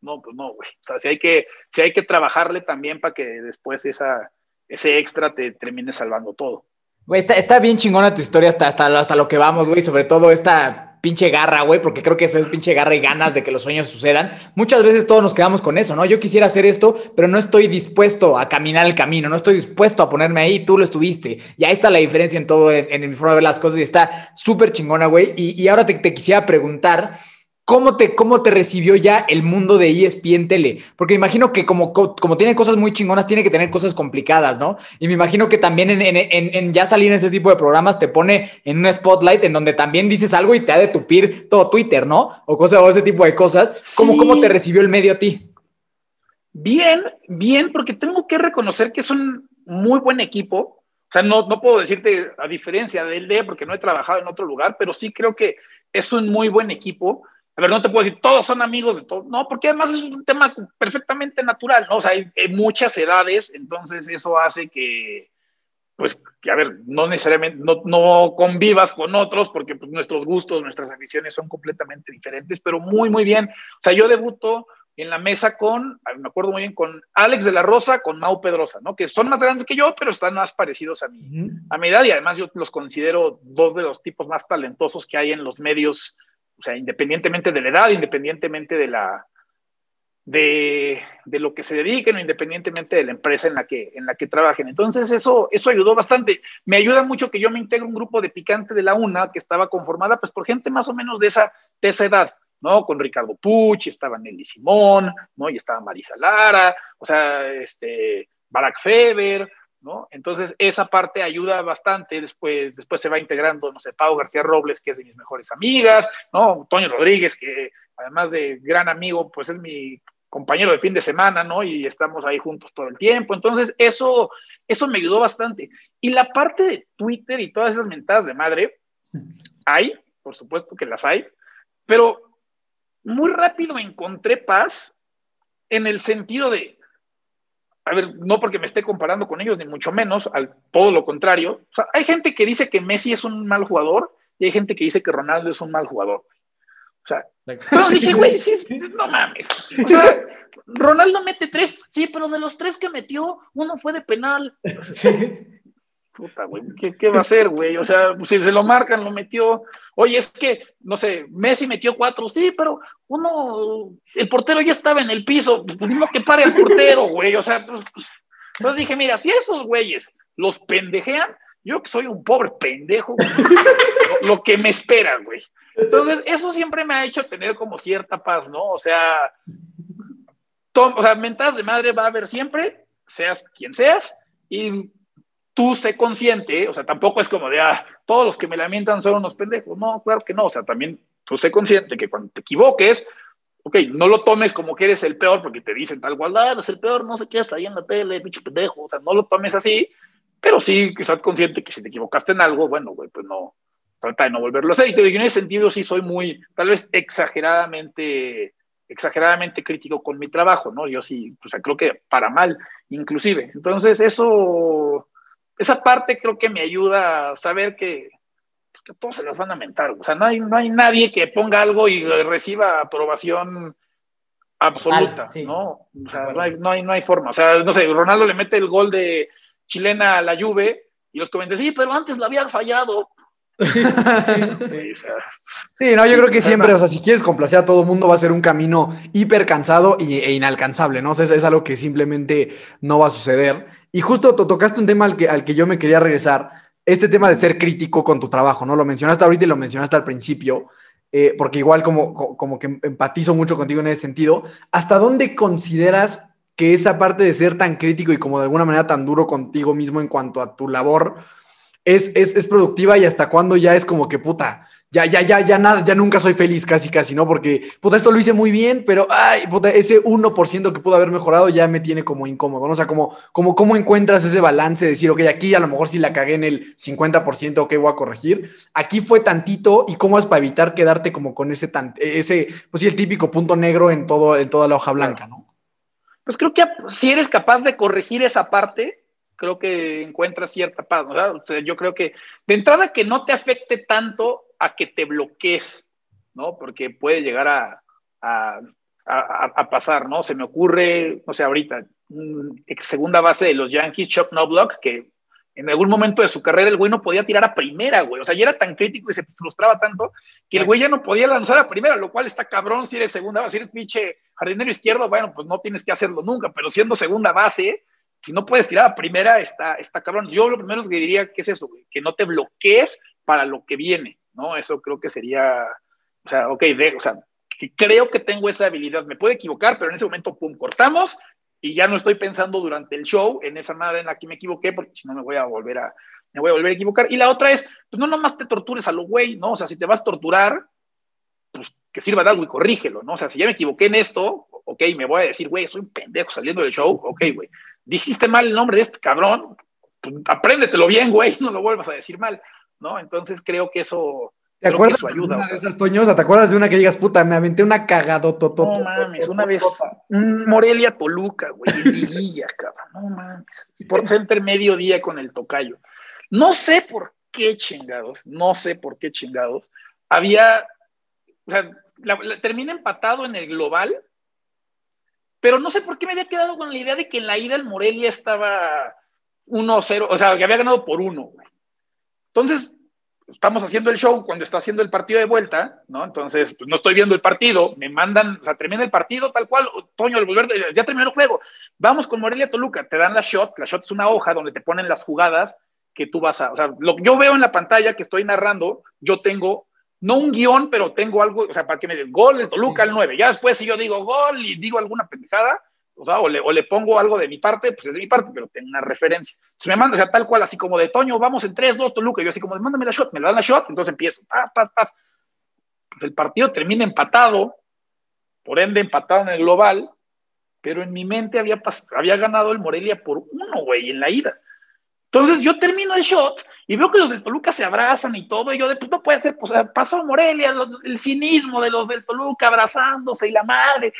No, pues no, güey. O sea, si hay que, si hay que trabajarle también para que después esa, ese extra te termine salvando todo. Güey, está, bien chingona tu historia hasta, hasta, hasta lo que vamos, güey, sobre todo esta pinche garra, güey, porque creo que eso es pinche garra y ganas de que los sueños sucedan. Muchas veces todos nos quedamos con eso, ¿no? Yo quisiera hacer esto, pero no estoy dispuesto a caminar el camino, no estoy dispuesto a ponerme ahí, tú lo estuviste. Y ahí está la diferencia en todo, en, mi forma de ver las cosas y está súper chingona, güey. Y, ahora te, te quisiera preguntar, ¿Cómo te, ¿Cómo te recibió ya el mundo de ESPN Tele? Porque me imagino que como, como tiene cosas muy chingonas, tiene que tener cosas complicadas, ¿no? Y me imagino que también en, en, en, ya salir en ese tipo de programas te pone en un spotlight en donde también dices algo y te ha de tupir todo Twitter, ¿no? O cosas o ese tipo de cosas. ¿Cómo, ¿Cómo te recibió el medio a ti? Bien, bien, porque tengo que reconocer que es un muy buen equipo. O sea, no, no puedo decirte a diferencia del D, porque no he trabajado en otro lugar, pero sí creo que es un muy buen equipo a ver, no te puedo decir, todos son amigos de todos. No, porque además es un tema perfectamente natural, ¿no? O sea, hay, muchas edades, entonces eso hace que, pues, que, a ver, no necesariamente, no, no convivas con otros, porque pues, nuestros gustos, nuestras aficiones son completamente diferentes, pero muy, muy bien. O sea, yo debuto en la mesa con, me acuerdo muy bien, con Alex de la Rosa, con Mau Pedrosa, ¿no? Que son más grandes que yo, pero están más parecidos a mí, a mi edad, y además yo los considero dos de los tipos más talentosos que hay en los medios o sea, independientemente de la edad, independientemente de la, de, de, lo que se dediquen o independientemente de la empresa en la que, en la que trabajen. Entonces, eso, eso ayudó bastante. Me ayuda mucho que yo me integre un grupo de picante de la UNA que estaba conformada pues por gente más o menos de esa, de esa edad, ¿no? Con Ricardo Puch, estaba Nelly Simón, ¿no? Y estaba Marisa Lara, o sea, este, Barack Feber, ¿no? Entonces, esa parte ayuda bastante. Después, después se va integrando, no sé, Pau García Robles, que es de mis mejores amigas, ¿no? Toño Rodríguez, que además de gran amigo, pues es mi compañero de fin de semana, ¿no? Y estamos ahí juntos todo el tiempo. Entonces, eso, eso me ayudó bastante. Y la parte de Twitter y todas esas mentadas de madre, hay, por supuesto que las hay, pero muy rápido encontré paz en el sentido de, a ver, no porque me esté comparando con ellos, ni mucho menos, al todo lo contrario. O sea, hay gente que dice que Messi es un mal jugador y hay gente que dice que Ronaldo es un mal jugador. O sea, pero dije, güey, sí, no mames. O sea, Ronaldo mete tres, sí, pero de los tres que metió, uno fue de penal. Puta, güey, ¿qué, ¿qué, va a hacer, güey? O sea, si se lo marcan, lo metió. Oye, es que, no sé, Messi metió cuatro, sí, pero uno, el portero ya estaba en el piso, pues no que pare el portero, güey. O sea, pues, pues, entonces dije, mira, si esos güeyes los pendejean, yo que soy un pobre pendejo, lo, lo que me espera, güey. Entonces, eso siempre me ha hecho tener como cierta paz, ¿no? O sea, o sea, mentadas de madre va a haber siempre, seas quien seas, y tú sé consciente, o sea, tampoco es como de, ah, todos los que me lamentan son unos pendejos. No, claro que no, o sea, también tú sé consciente que cuando te equivoques, ok, no lo tomes como que eres el peor porque te dicen tal cual, ah, eres el peor, no sé qué, ahí en la tele, bicho pendejo, o sea, no lo tomes así, pero sí que estás consciente que si te equivocaste en algo, bueno, güey, pues no, trata de no volverlo a hacer. Y te digo, en ese sentido sí soy muy, tal vez exageradamente, exageradamente crítico con mi trabajo, ¿no? Yo sí, o sea, creo que para mal, inclusive. Entonces, eso, esa parte creo que me ayuda a saber que, pues, que todos se las van a mentar. O sea, no hay, no hay nadie que ponga algo y reciba aprobación absoluta, sí. ¿no? O sea, no hay, no, hay, no hay forma. O sea, no sé, Ronaldo le mete el gol de chilena a la Juve y los comentan, sí, pero antes la había fallado. Sí, sí, o sea, sí, no, yo creo que siempre, o sea, si quieres complacer a todo el mundo va a ser un camino hiper cansado e inalcanzable, ¿no? O sea, es, es, algo que simplemente no va a suceder. Y justo to tocaste un tema al que, al que yo me quería regresar, este tema de ser crítico con tu trabajo, ¿no? Lo mencionaste ahorita y lo mencionaste al principio, eh, porque igual como, como que empatizo mucho contigo en ese sentido. ¿Hasta dónde consideras que esa parte de ser tan crítico y como de alguna manera tan duro contigo mismo en cuanto a tu labor es, es, es productiva y hasta cuándo ya es como que puta, ya, ya, ya, ya nada, ya nunca soy feliz casi, casi, ¿no? Porque, puta, esto lo hice muy bien, pero, ay, puta, ese 1% que pudo haber mejorado ya me tiene como incómodo, ¿no? O sea, como, como, ¿cómo encuentras ese balance de decir, ok, aquí a lo mejor sí la cagué en el 50%, ok, voy a corregir. Aquí fue tantito, ¿y cómo es para evitar quedarte como con ese, tan, ese pues sí, el típico punto negro en, todo, en toda la hoja blanca, ¿no? Pues creo que si eres capaz de corregir esa parte, creo que encuentras cierta paz, ¿verdad? O sea, yo creo que de entrada que no te afecte tanto a que te bloquees, ¿no? Porque puede llegar a, pasar, ¿no? Se me ocurre, no sé, ahorita, un ex segunda base de los Yankees, Chuck Knobloch, que en algún momento de su carrera el güey no podía tirar a primera, güey. O sea, ya era tan crítico y se frustraba tanto que el güey ya no podía lanzar a primera, lo cual está cabrón si eres segunda base, si eres pinche jardinero izquierdo, bueno, pues no tienes que hacerlo nunca, pero siendo segunda base, si no puedes tirar a primera, está, está cabrón. Yo lo primero que diría que es eso, que no te bloquees para lo que viene, ¿no? Eso creo que sería, o sea, ok, o sea, creo que tengo esa habilidad, me puedo equivocar, pero en ese momento, pum, cortamos y ya no estoy pensando durante el show en esa madre en la que me equivoqué, porque si no me voy a volver a, me voy a volver a equivocar. Y la otra es, pues no nomás te tortures a lo güey, ¿no? O sea, si te vas a torturar, pues que sirva de algo y corrígelo, ¿no? O sea, si ya me equivoqué en esto, ok, me voy a decir, güey, soy un pendejo saliendo del show, ok, güey. Dijiste mal el nombre de este cabrón, pues, apréndetelo bien, güey, no lo vuelvas a decir mal, ¿no? Entonces creo que eso, ¿Te acuerdas de ayuda, una o sea. de esas, Toños? ¿Te acuerdas de una que digas, puta, me aventé una cagado toto? No mames, una vez, Morelia Toluca, güey, en liguilla, cabrón, no mames. Por center mediodía con el tocayo. No sé por qué chingados, no sé por qué chingados, había, o sea, la, la, termina empatado en el global, pero no sé por qué me había quedado con la idea de que en la ida el Morelia estaba 1-0, o sea, que había ganado por uno, güey. Entonces, estamos haciendo el show cuando está haciendo el partido de vuelta, ¿no? Entonces, pues no estoy viendo el partido, me mandan, o sea, termina el partido tal cual, Toño, el volver, ya terminó el juego, vamos con Morelia Toluca, te dan la shot, la shot es una hoja donde te ponen las jugadas que tú vas a, o sea, lo que yo veo en la pantalla que estoy narrando, yo tengo, no un guion, pero tengo algo, o sea, para que me den gol de Toluca al 9, ya después si yo digo gol y digo alguna pendejada, o sea, o le, pongo algo de mi parte, pues es de mi parte, pero tengo una referencia. Se me manda, tal cual, así como de Toño, vamos en 3, 2, Toluca, y yo así como mándame la shot, me la dan la shot, entonces empiezo, paz, paz, paz. Pues el partido termina empatado, por ende empatado en el global, pero en mi mente había, había ganado el Morelia por uno, güey, en la ida. Entonces yo termino el shot y veo que los del Toluca se abrazan y todo, y yo de pues no puede ser, pues pasó Morelia, el cinismo de los del Toluca abrazándose y la madre.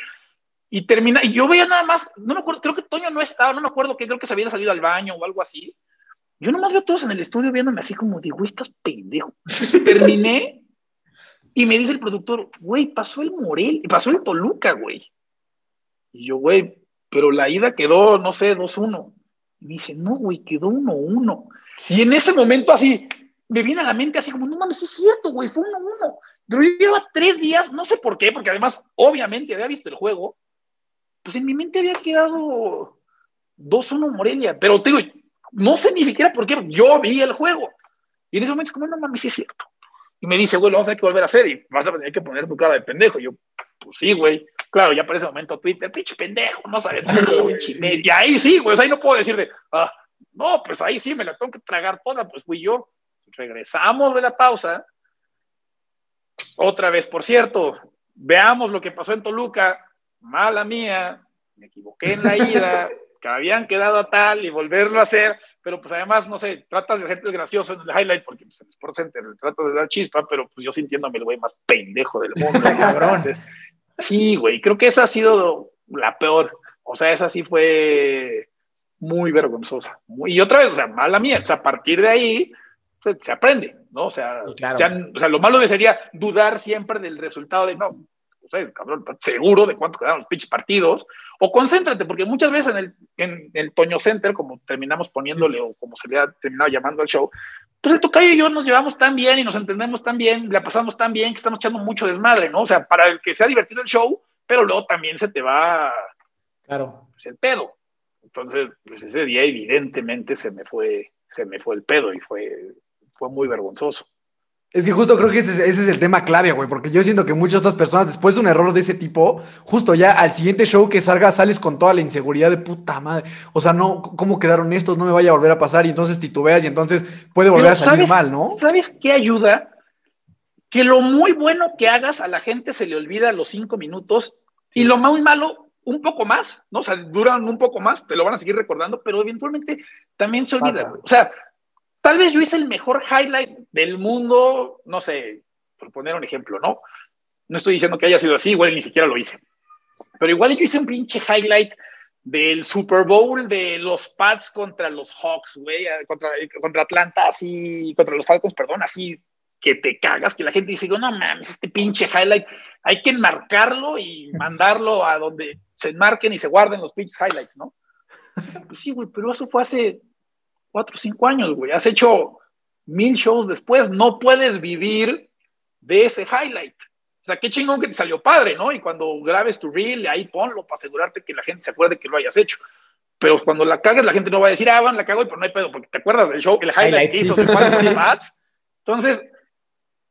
Y termina, y yo veía nada más, no me acuerdo, creo que Toño no estaba, no me acuerdo que creo que se había salido al baño o algo así. Yo nomás veo a todos en el estudio viéndome así como güey, estás pendejo. Terminé y me dice el productor, güey, pasó el Morel, pasó el Toluca, güey. Y yo, güey, pero la ida quedó, no sé, 2-1. Y me dice, no, güey, quedó 1-1. Y en ese momento así, me viene a la mente así como, no mames, es cierto, güey, fue 1-1. Pero yo llevaba tres días, no sé por qué, porque además, obviamente, había visto el juego pues en mi mente había quedado 2-1 Morelia, pero te digo, no sé ni siquiera por qué, yo vi el juego. Y en ese momento, como, no mames, sí es cierto. Y me dice, güey, lo vamos a tener que volver a hacer y vas a tener que poner tu cara de pendejo. Y yo, pues sí, güey. Claro, ya para ese momento Twitter, pinche pendejo, no sabes Y ahí sí, güey, ahí no puedo decirle, ah, no, pues ahí sí me la tengo que tragar toda, pues fui yo. Regresamos de la pausa. Otra vez, por cierto, veamos lo que pasó en Toluca mala mía, me equivoqué en la ida, que habían quedado a tal y volverlo a hacer, pero pues además, no sé, tratas de hacerte gracioso en el highlight porque pues, en Sports Center tratas de dar chispa, pero pues yo sintiéndome el güey más pendejo del mundo, cabrón. sí, güey, creo que esa ha sido la peor. O sea, esa sí fue muy vergonzosa. y otra vez, o sea, mala mía. O sea, a partir de ahí se, se aprende, ¿no? O sea, ya, o sea, lo malo sería dudar siempre del resultado de, no, cabrón, seguro de cuánto quedaron los pitch partidos, o concéntrate, porque muchas veces en el, en el Toño Center, como terminamos poniéndole, o como se le ha terminado llamando al show, pues el tocayo y yo nos llevamos tan bien y nos entendemos tan bien, la pasamos tan bien que estamos echando mucho desmadre, ¿no? O sea, para el que sea divertido el show, pero luego también se te va claro. Pues, el pedo. Entonces, pues ese día evidentemente se me fue, se me fue el pedo y fue, fue muy vergonzoso. Es que justo creo que ese, es el tema clave, güey, porque yo siento que muchas otras personas, después de un error de ese tipo, justo ya al siguiente show que salga, sales con toda la inseguridad de puta madre. O sea, no, ¿cómo quedaron estos? No me vaya a volver a pasar y entonces titubeas y entonces puede volver a salir mal, ¿no? ¿Sabes qué ayuda? Que lo muy bueno que hagas a la gente se le olvida los cinco minutos y lo muy malo un poco más, ¿no? O sea, duran un poco más, te lo van a seguir recordando, pero eventualmente también se olvida. O sea, Tal vez yo hice el mejor highlight del mundo, no sé, por poner un ejemplo, ¿no? No estoy diciendo que haya sido así, igual ni siquiera lo hice. Pero igual yo hice un pinche highlight del Super Bowl de los Pats contra los Hawks, güey, contra, contra Atlanta, así, contra los Falcons, perdón, así que te cagas, que la gente dice, no mames, este pinche highlight, hay que enmarcarlo y mandarlo a donde se enmarquen y se guarden los pinches highlights, ¿no? Pues sí, güey, pero eso fue hace cuatro o cinco años, güey. Has hecho mil shows después, no puedes vivir de ese highlight. O sea, qué chingón que te salió padre, ¿no? Y cuando grabes tu reel, ahí ponlo para asegurarte que la gente se acuerde que lo hayas hecho. Pero cuando la cagues, la gente no va a decir, ah, van, la cago, pero no hay pedo, porque te acuerdas del show, el highlight que hizo, Entonces,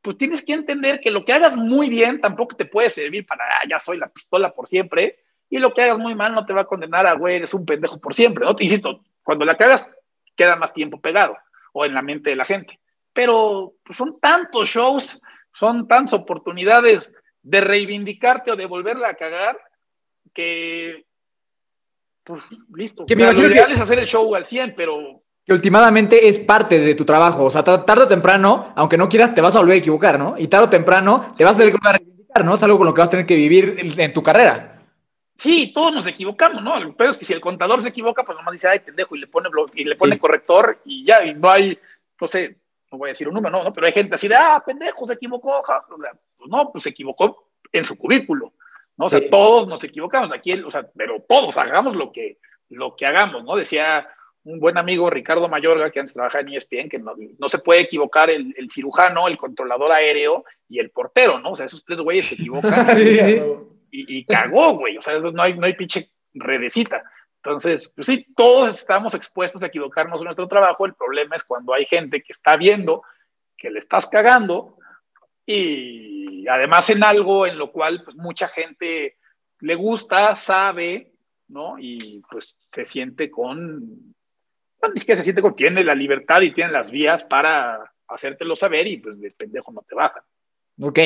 pues tienes que entender que lo que hagas muy bien tampoco te puede servir para, ah, ya soy la pistola por siempre, y lo que hagas muy mal no te va a condenar a, güey, eres un pendejo por siempre, ¿no? Te insisto, cuando la cagas, queda más tiempo pegado o en la mente de la gente. Pero pues, son tantos shows, son tantas oportunidades de reivindicarte o de volverla a cagar que, pues listo. Que lo ideal es hacer el show al 100, pero que últimamente es parte de tu trabajo. O sea, tarde o temprano, aunque no quieras, te vas a volver a equivocar, ¿no? Y tarde o temprano te vas a tener que reivindicar, ¿no? Es algo con lo que vas a tener que vivir en tu carrera. Sí, todos nos equivocamos, ¿no? El pedo es que si el contador se equivoca, pues nomás dice, ay, pendejo, y le pone, y le pone corrector y ya, y no hay, no sé, no voy a decir un número, no, ¿no? pero hay gente así de, ah, pendejo, se equivocó, pues no, pues se equivocó en su cubículo, ¿no? O sea, todos nos equivocamos aquí, o sea, pero todos hagamos lo que, lo que hagamos, ¿no? Decía un buen amigo, Ricardo Mayorga, que antes trabajaba en ESPN, que no, no se puede equivocar el, el, cirujano, el controlador aéreo y el portero, ¿no? O sea, esos tres güeyes se equivocan y, y, cagó, güey. O sea, no hay, no hay pinche redecita. Entonces, pues sí, todos estamos expuestos a equivocarnos en nuestro trabajo. El problema es cuando hay gente que está viendo que le estás cagando y además en algo en lo cual pues mucha gente le gusta, sabe, ¿no? Y pues se siente con, es que se siente con, tiene la libertad y tiene las vías para hacértelo saber y pues de pendejo no te bajan. Ok,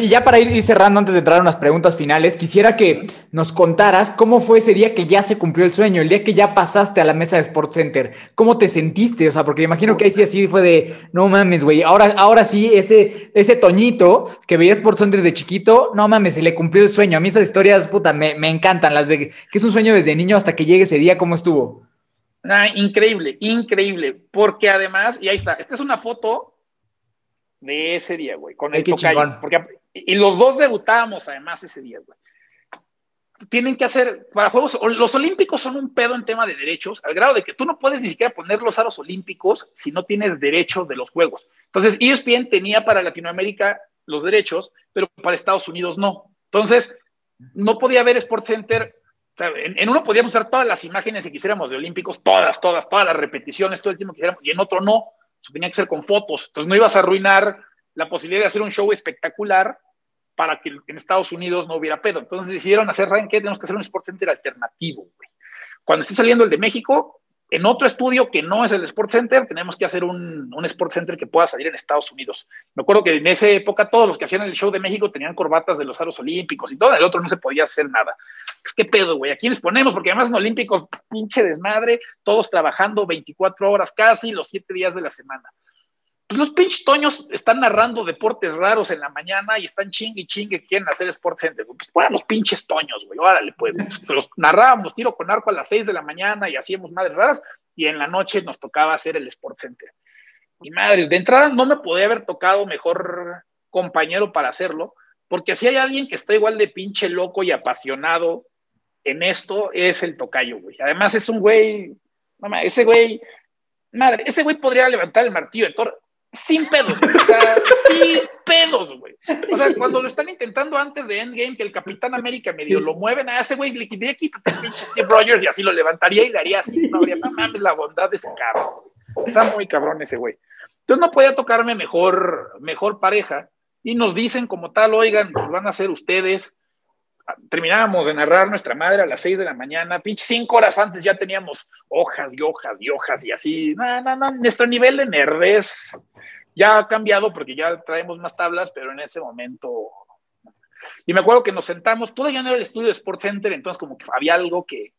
y ya para ir cerrando antes de entrar a unas preguntas finales, quisiera que nos contaras cómo fue ese día que ya se cumplió el sueño, el día que ya pasaste a la mesa de Sports Center. ¿Cómo te sentiste? O sea, porque imagino que ahí sí así fue de, no mames, güey, ahora, ahora sí, ese, ese Toñito que veía Sports Center de chiquito, no mames, se le cumplió el sueño. A mí esas historias, puta, me, me encantan, las de que es un sueño desde niño hasta que llegue ese día, ¿cómo estuvo? Ah, increíble, increíble, porque además, y ahí está, esta es una foto de ese día, güey, con el tocayo. Porque, y los dos debutábamos además ese día, güey. Tienen que hacer, para Juegos, los Olímpicos son un pedo en tema de derechos, al grado de que tú no puedes ni siquiera poner los aros olímpicos si no tienes derecho de los Juegos. Entonces, ESPN tenía para Latinoamérica los derechos, pero para Estados Unidos no. Entonces, no podía haber Sports Center. En, uno podíamos usar todas las imágenes si quisiéramos de Olímpicos, todas, todas, todas las repeticiones, todo el tiempo que quisiéramos, y en otro no tenía que ser con fotos. Entonces no ibas a arruinar la posibilidad de hacer un show espectacular para que en Estados Unidos no hubiera pedo. Entonces decidieron hacer, ¿saben qué? Tenemos que hacer un Sports Center alternativo, güey. Cuando esté saliendo el de México, en otro estudio que no es el Sports Center, tenemos que hacer un, Sports Center que pueda salir en Estados Unidos. Me acuerdo que en esa época todos los que hacían el show de México tenían corbatas de los aros olímpicos y todo, en el otro no se podía hacer nada. Es que pedo, güey, ¿a quiénes ponemos? Porque además en Olímpicos, pinche desmadre, todos trabajando 24 horas casi, los 7 días de la semana pues los pinches toños están narrando deportes raros en la mañana y están chingue y chingue quieren hacer Sports Center. Pues fueran los pinches toños, güey. Órale, pues. Los narrábamos tiro con arco a las 6 de la mañana y hacíamos madres raras y en la noche nos tocaba hacer el Sports Center. Y madres, de entrada no me podía haber tocado mejor compañero para hacerlo, porque si hay alguien que está igual de pinche loco y apasionado en esto, es el tocayo, güey. Además es un güey, no, ese güey, madre, ese güey podría levantar el martillo de Thor sin pedos, o sea, sin pedos, güey. O sea, cuando lo están intentando antes de Endgame, que el Capitán América medio lo mueven a ese güey, le quitaría quítate el pinche Steve Rogers y así lo levantaría y le haría así. No habría, no mames, la bondad de ese cabrón. Está muy cabrón ese güey. Entonces no podía tocarme mejor, mejor pareja. Y nos dicen como tal, oigan, pues van a ser ustedes. Terminábamos de narrar nuestra madre a las seis de la mañana, pinche cinco horas antes ya teníamos hojas y hojas y hojas y así. No, no, no, nuestro nivel de nerdez ya ha cambiado porque ya traemos más tablas, pero en ese momento. Y me acuerdo que nos sentamos, todavía no era el estudio de Sports Center, entonces como que había algo que,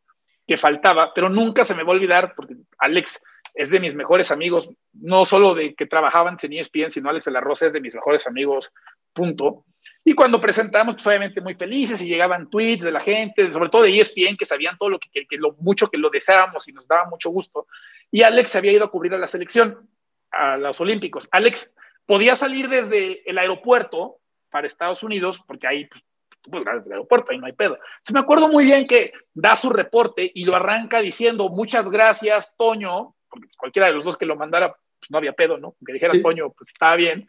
que faltaba, pero nunca se me va a olvidar porque Alex es de mis mejores amigos, no solo de que trabajaban en ESPN, sino Alex de la Rosa es de mis mejores amigos, punto. Y cuando presentamos, pues obviamente muy felices y llegaban tweets de la gente, sobre todo de ESPN, que sabían todo lo que, que, que lo mucho que lo deseábamos y nos daba mucho gusto. Y Alex se había ido a cubrir a la selección a los Olímpicos. Alex podía salir desde el aeropuerto para Estados Unidos, porque ahí, pues, pues desde el aeropuerto, ahí no hay pedo. Entonces me acuerdo muy bien que da su reporte y lo arranca diciendo, muchas gracias, Toño, porque cualquiera de los dos que lo mandara, pues no había pedo, ¿no? Que dijera Toño, pues estaba bien.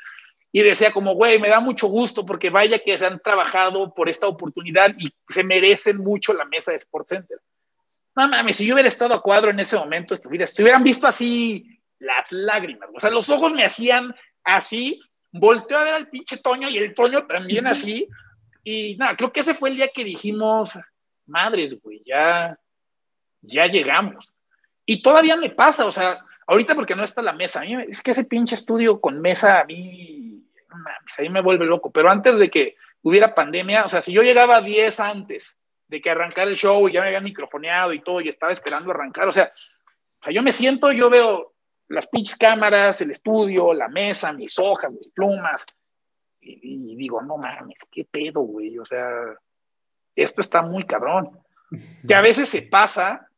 Y decía como, güey, me da mucho gusto porque vaya que se han trabajado por esta oportunidad y se merecen mucho la mesa de Sports Center. No mames, si yo hubiera estado a cuadro en ese momento, si hubieran visto así las lágrimas. O sea, los ojos me hacían así, volteó a ver al pinche Toño y el Toño también así. Y nada, creo que ese fue el día que dijimos, madres, güey, ya, ya llegamos. Y todavía me pasa, o sea, ahorita porque no está la mesa, a mí, es que ese pinche estudio con mesa a mí, a mí me vuelve loco, pero antes de que hubiera pandemia, o sea, si yo llegaba 10 antes de que arrancara el show y ya me habían microfoneado y todo y estaba esperando arrancar, o sea, o sea yo me siento, yo veo las pinches cámaras, el estudio, la mesa, mis hojas, mis plumas. Y, digo, no mames, qué pedo, güey. O sea, esto está muy cabrón. Que a veces se pasa,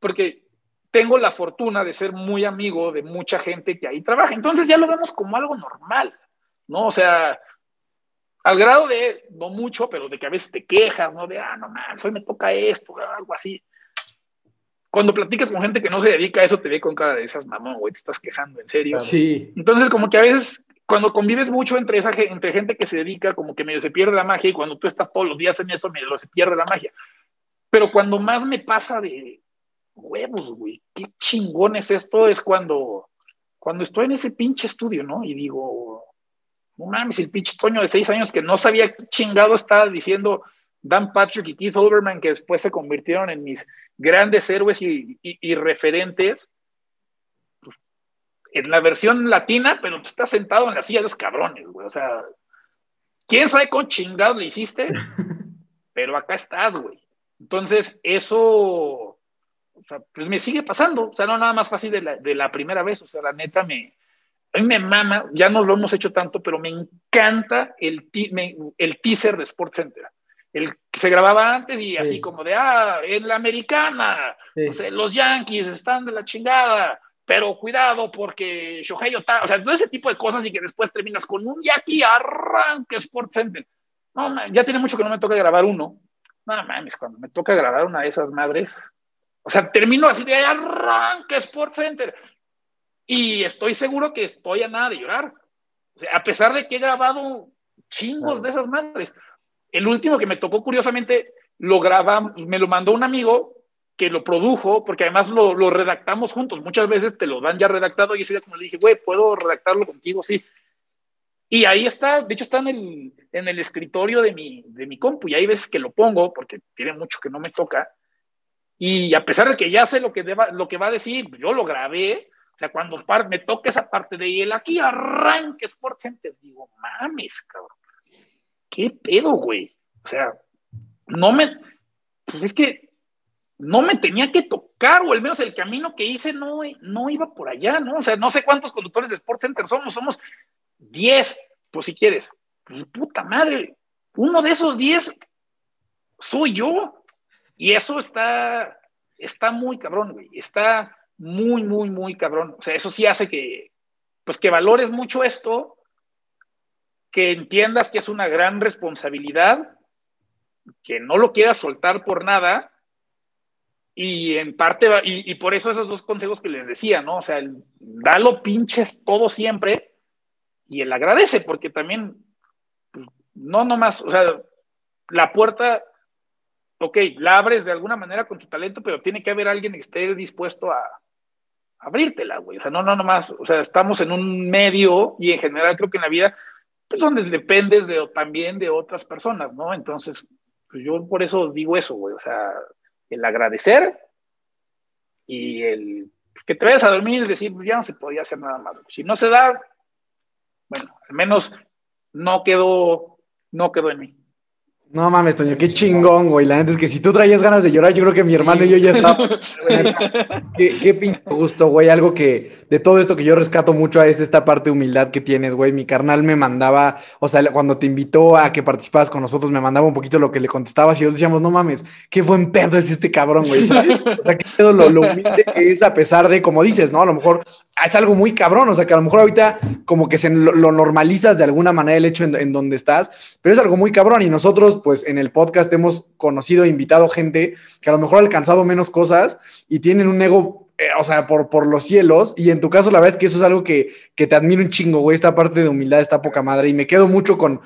porque tengo la fortuna de ser muy amigo de mucha gente que ahí trabaja. Entonces ya lo vemos como algo normal, ¿no? O sea, al grado de, no mucho, pero de que a veces te quejas, ¿no? De, ah, no mames, hoy me toca esto, algo así cuando platicas con gente que no se dedica a eso, te ve con cara de esas mamón, güey, te estás quejando, en serio. Sí. Entonces, como que a veces, cuando convives mucho entre, esa, entre gente que se dedica, como que medio se pierde la magia, y cuando tú estás todos los días en eso, medio se pierde la magia. Pero cuando más me pasa de huevos, güey, qué chingón es esto, es cuando, cuando estoy en ese pinche estudio, ¿no? Y digo, no mames, el pinche Toño de seis años que no sabía qué chingado estaba diciendo Dan Patrick y Keith Olbermann, que después se convirtieron en mis grandes héroes y, y, referentes, pues, en la versión latina, pero tú estás sentado en la silla de los cabrones, güey. O sea, quién sabe con chingados le hiciste, pero acá estás, güey. Entonces, eso, o sea, pues me sigue pasando. O sea, no nada más fácil de la, de la primera vez. O sea, la neta me, a mí me mama, ya no lo hemos hecho tanto, pero me encanta el, el teaser de Sports Center el que se grababa antes y así como de, ah, en la americana, los Yankees están de la chingada, pero cuidado porque Shohei Otani, o sea, todo ese tipo de cosas y que después terminas con un Yaki arranque Sports Center. No, ya tiene mucho que no me toca grabar uno. No mames, cuando me toca grabar una de esas madres, o sea, termino así de arranque Sports Center. Y estoy seguro que estoy a nada de llorar. O sea, a pesar de que he grabado chingos de esas madres. El último que me tocó, curiosamente, lo graba, me lo mandó un amigo que lo produjo, porque además lo, lo, redactamos juntos. Muchas veces te lo dan ya redactado y día como le dije, güey, ¿puedo redactarlo contigo? Sí. Y ahí está, de hecho está en el, en el escritorio de mi, de mi compu y hay veces que lo pongo porque tiene mucho que no me toca. Y a pesar de que ya sé lo que, deba, lo que va a decir, yo lo grabé. O sea, cuando me toca esa parte de él, aquí arranque Sports Center, digo, mames, cabrón. ¿qué pedo, güey? O sea, no me, pues es que no me tenía que tocar, o al menos el camino que hice no, no iba por allá, ¿no? O sea, no sé cuántos conductores de Sports Center somos, somos 10, pues si quieres. Pues puta madre, uno de esos 10 soy yo. Y eso está, está muy cabrón, güey. Está muy, muy, muy cabrón. O sea, eso sí hace que, pues que valores mucho esto que entiendas que es una gran responsabilidad, que no lo quieras soltar por nada, y en parte, y, y, por eso esos dos consejos que les decía, ¿no? O sea, el, dalo pinches todo siempre, y él agradece, porque también, pues, no nomás, o sea, la puerta, ok, la abres de alguna manera con tu talento, pero tiene que haber alguien que esté dispuesto a, abrírtela, güey. O sea, no, no nomás, o sea, estamos en un medio y en general creo que en la vida pues donde dependes de, también de otras personas, ¿no? Entonces, pues yo por eso digo eso, güey, o sea, el agradecer y el que te vayas a dormir y decir, pues ya no se podía hacer nada más. Si no se da, bueno, al menos no quedó, no quedó en mí. No mames, Toño, qué chingón, güey. La neta es que si tú traías ganas de llorar, yo creo que mi hermano y yo ya estábamos. qué, qué pinche gusto, güey. Algo que de todo esto que yo rescato mucho es esta parte de humildad que tienes, güey. Mi carnal me mandaba, o sea, cuando te invitó a que participaras con nosotros, me mandaba un poquito lo que le contestabas y nos decíamos, no mames, qué buen pedo es este cabrón, güey. O sea, qué pedo lo, lo humilde que es a pesar de, como dices, ¿no? A lo mejor es algo muy cabrón, o sea, que a lo mejor ahorita como que se lo, normalizas de alguna manera el hecho en, en donde estás, pero es algo muy cabrón y nosotros pues en el podcast hemos conocido e invitado gente que a lo mejor ha alcanzado menos cosas y tienen un ego, eh, o sea, por, por los cielos. Y en tu caso, la verdad es que eso es algo que, que te admiro un chingo, güey. Esta parte de humildad está poca madre. Y me quedo mucho con,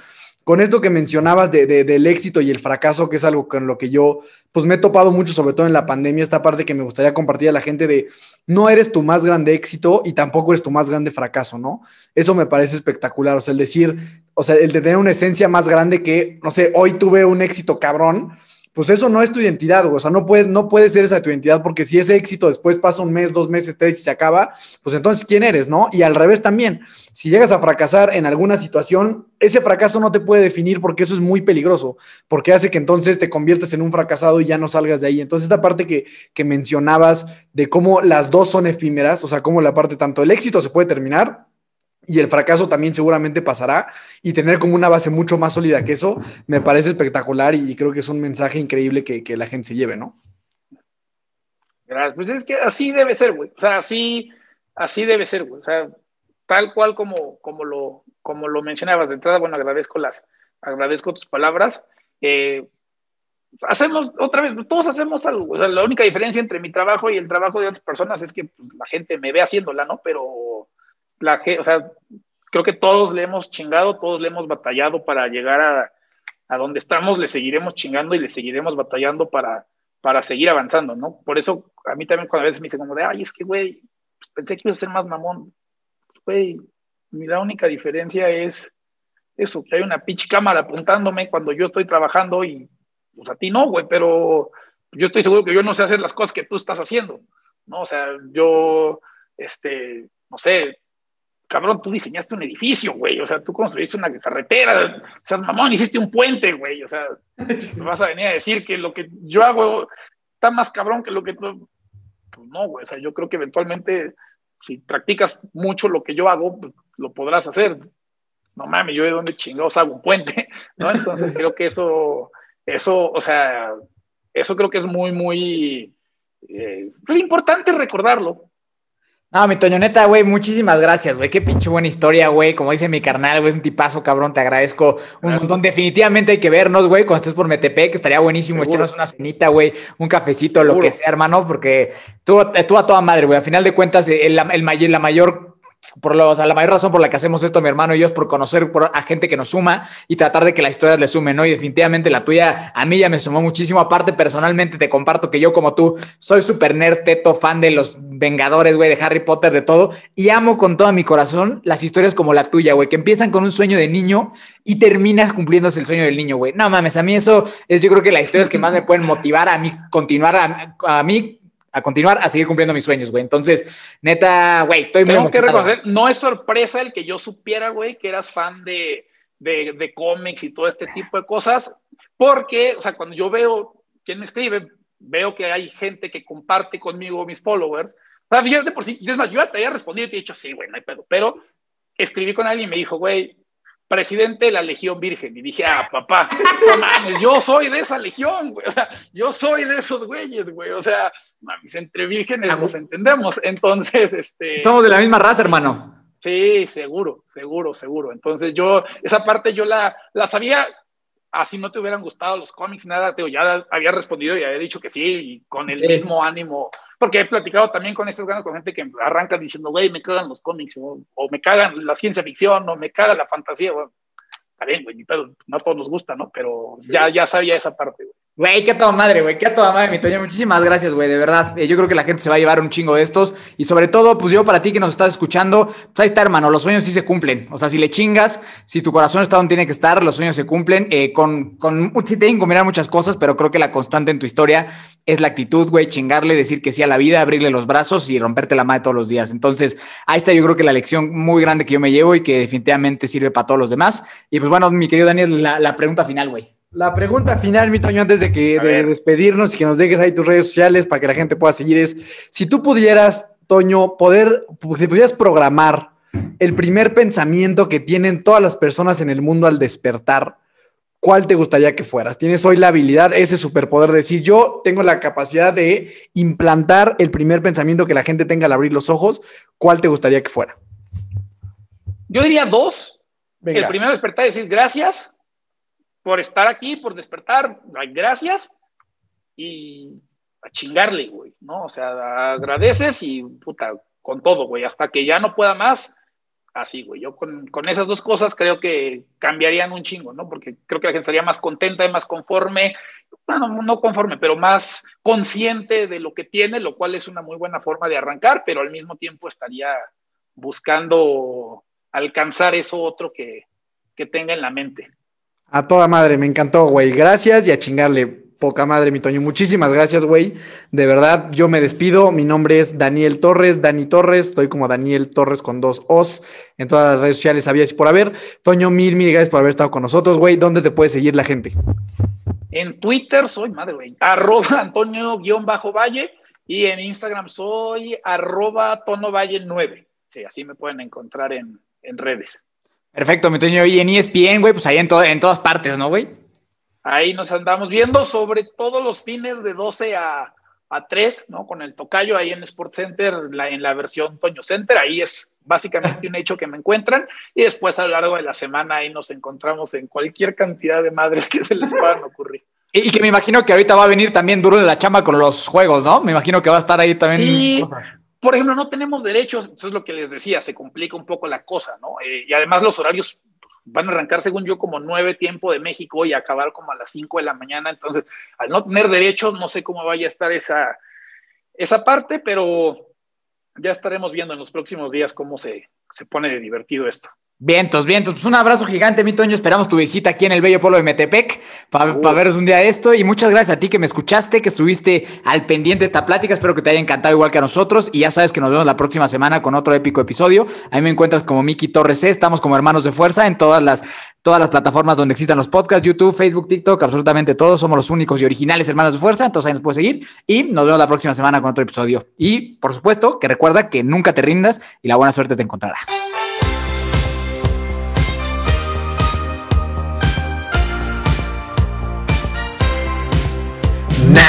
con esto que mencionabas de, del éxito y el fracaso, que es algo con lo que yo pues me he topado mucho, sobre todo en la pandemia, esta parte que me gustaría compartir a la gente de no eres tu más grande éxito y tampoco eres tu más grande fracaso, ¿no? Eso me parece espectacular, o sea, el decir, o sea, el de tener una esencia más grande que, no sé, hoy tuve un éxito cabrón, pues eso no es tu identidad, O sea, no puede, no ser esa tu identidad, porque si ese éxito después pasa un mes, dos meses, tres y se acaba, pues entonces, ¿quién eres, no? Y al revés también, si llegas a fracasar en alguna situación, ese fracaso no te puede definir porque eso es muy peligroso, porque hace que entonces te conviertas en un fracasado y ya no salgas de ahí. Entonces, esta parte que, que mencionabas de cómo las dos son efímeras, o sea, cómo la parte tanto el éxito se puede terminar, y el fracaso también seguramente pasará y tener como una base mucho más sólida que eso me parece espectacular y creo que es un mensaje increíble que, la gente se lleve, ¿no? Gracias, pues es que así debe ser, güey, o sea, así, así debe ser, güey, o sea, tal cual como, como, lo, como lo mencionabas de entrada, bueno, agradezco las, agradezco tus palabras, eh, hacemos, otra vez, todos hacemos algo. O sea, la única diferencia entre mi trabajo y el trabajo de otras personas es que pues, la gente me ve haciéndola, ¿no? Pero la o sea, creo que todos le hemos chingado, todos le hemos batallado para llegar a, a donde estamos, le seguiremos chingando y le seguiremos batallando para, para seguir avanzando, ¿no? Por eso a mí también cuando a veces me dicen como de, ay, es que, güey, pues, pensé que iba a ser más mamón. Güey, la única diferencia es eso, que hay una pinche cámara apuntándome cuando yo estoy trabajando y pues a ti no, güey, pero yo estoy seguro que yo no sé hacer las cosas que tú estás haciendo, ¿no? O sea, yo, este, no sé, cabrón, tú diseñaste un edificio, güey, o sea, tú construiste una carretera, o sea, mamón, hiciste un puente, güey, o sea, me vas a venir a decir que lo que yo hago está más cabrón que lo que tú, pues no, güey, o sea, yo creo que eventualmente, si practicas mucho lo que yo hago, pues, lo podrás hacer. No mames, yo de dónde chingados hago un puente, ¿no? Entonces creo que eso, eso, o sea, eso creo que es muy, muy, eh, pues importante recordarlo. No, mi Toño, neta, güey, muchísimas gracias, güey. Qué pinche buena historia, güey. Como dice mi carnal, güey, es un tipazo, cabrón. Te agradezco un montón. Definitivamente hay que vernos, güey, cuando estés por Metepec, que estaría buenísimo echarnos una cenita, güey, un cafecito, lo que sea, hermano, porque tú, tú a toda madre, güey. A final de cuentas, el, el, la mayor por lo, o sea, la mayor razón por la que hacemos esto, mi hermano y yo, es por conocer a gente que nos suma y tratar de que las historias le sumen, ¿no? Y definitivamente la tuya a mí ya me sumó muchísimo. Aparte, personalmente te comparto que yo, como tú, soy súper nerd, teto, fan de los Vengadores, güey, de Harry Potter, de todo. Y amo con todo mi corazón las historias como la tuya, güey, que empiezan con un sueño de niño y terminas cumpliéndose el sueño del niño, güey. No mames, a mí eso es, yo creo que las historias que más me pueden motivar a mí, continuar a, a mí a continuar, a seguir cumpliendo mis sueños, güey. Entonces, neta, güey, estoy muy Tengo que reconocer, no es sorpresa el que yo supiera, güey, que eras fan de, de, de cómics y todo este tipo de cosas, porque, o sea, cuando yo veo quién me escribe, veo que hay gente que comparte conmigo mis followers. O sea, yo de por sí, es más, yo te había respondido y te he dicho, sí, güey, no hay pedo, pero escribí con alguien y me dijo, güey, presidente de la Legión Virgen. Y dije, ah, papá, no mames, yo soy de esa legión, güey. O sea, yo soy de esos güeyes, güey. O sea, mames, entre vírgenes nos entendemos. Entonces, este. Somos de la misma raza, hermano. Sí, seguro, seguro, seguro. Entonces yo, esa parte yo la, la sabía, así no te hubieran gustado los cómics, nada, te, ya había respondido y había dicho que sí, y con el mismo ánimo, porque he platicado también con estas ganas con gente que arranca diciendo, güey, me cagan los cómics, o, me cagan la ciencia ficción, o me caga la fantasía, bueno, está bien, güey, pero no a todos nos gusta, ¿no? Pero ya, ya sabía esa parte, güey. Güey, qué a toda madre, güey, qué a toda madre, mi Toño. Muchísimas gracias, güey, de verdad. Eh, yo creo que la gente se va a llevar un chingo de estos. Y sobre todo, pues yo para ti que nos estás escuchando, pues ahí está, hermano, los sueños sí se cumplen. O sea, si le chingas, si tu corazón está donde tiene que estar, los sueños se cumplen. Eh, con, con, sí que combinar muchas cosas, pero creo que la constante en tu historia es la actitud, güey, chingarle, decir que sí a la vida, abrirle los brazos y romperte la madre todos los días. Entonces, ahí está yo creo que la lección muy grande que yo me llevo y que definitivamente sirve para todos los demás. Y pues bueno, mi querido Daniel, la, la pregunta final, güey. La pregunta final, mi Toño, antes de que de despedirnos y que nos dejes ahí tus redes sociales para que la gente pueda seguir, es si tú pudieras, Toño, poder, si pudieras programar el primer pensamiento que tienen todas las personas en el mundo al despertar, ¿cuál te gustaría que fueras? Tienes hoy la habilidad, ese superpoder de decir, yo tengo la capacidad de implantar el primer pensamiento que la gente tenga al abrir los ojos, ¿cuál te gustaría que fuera? Yo diría dos. El primero despertar y decir gracias por estar aquí, por despertar, gracias y a chingarle, güey, ¿no? O sea, agradeces y puta, con todo, güey, hasta que ya no pueda más, así, güey. Yo con, con, esas dos cosas creo que cambiarían un chingo, ¿no? Porque creo que la gente estaría más contenta y más conforme, bueno, no conforme, pero más consciente de lo que tiene, lo cual es una muy buena forma de arrancar, pero al mismo tiempo estaría buscando alcanzar eso otro que, que tenga en la mente. A toda madre, me encantó, güey. Gracias y a chingarle. Poca madre, mi Toño. Muchísimas gracias, güey. De verdad, yo me despido. Mi nombre es Daniel Torres, Dani Torres. Estoy como Daniel Torres con dos Os en todas las redes sociales, había y por haber. Toño, mil, mil gracias por haber estado con nosotros, güey. ¿Dónde te puede seguir la gente? En Twitter soy, madre, güey, arroba Antonio-Valle y en Instagram soy arroba Tono Valle 9. Sí, así me pueden encontrar en, en redes. Perfecto, mi Toño. Y en ESPN, güey, pues ahí en, en todas partes, ¿no, güey? Ahí nos andamos viendo, sobre todo los fines de 12 a, a 3, ¿no? Con el tocayo ahí en Sport Center, en la versión Toño Center. Ahí es básicamente un hecho que me encuentran. Y después a lo largo de la semana ahí nos encontramos en cualquier cantidad de madres que se les puedan ocurrir. Y, que me imagino que ahorita va a venir también duro de la chamba con los juegos, ¿no? Me imagino que va a estar ahí también Sí. cosas. Por ejemplo, no tenemos derechos, eso es lo que les decía, se complica un poco la cosa, ¿no? Eh, y además los horarios van a arrancar, según yo, como nueve tiempo de México y acabar como a las cinco de la mañana. Entonces, al no tener derechos, no sé cómo vaya a estar esa, esa parte, pero ya estaremos viendo en los próximos días cómo se, se pone de divertido esto. Vientos, vientos. Pues un abrazo gigante, mi Toño. Esperamos tu visita aquí en el bello pueblo de Metepec para veros un día esto. Y muchas gracias a ti que me escuchaste, que estuviste al pendiente de esta plática. Espero que te haya encantado igual que a nosotros. Y ya sabes que nos vemos la próxima semana con otro épico episodio. Ahí me encuentras como Miki Torres C. Estamos como hermanos de fuerza en todas las, todas las plataformas donde existan los podcasts, YouTube, Facebook, TikTok, absolutamente todos. Somos los únicos y originales hermanos de fuerza. Entonces ahí nos puedes seguir. Y nos vemos la próxima semana con otro episodio. Y por supuesto, que recuerda que nunca te rindas y la buena suerte te encontrará.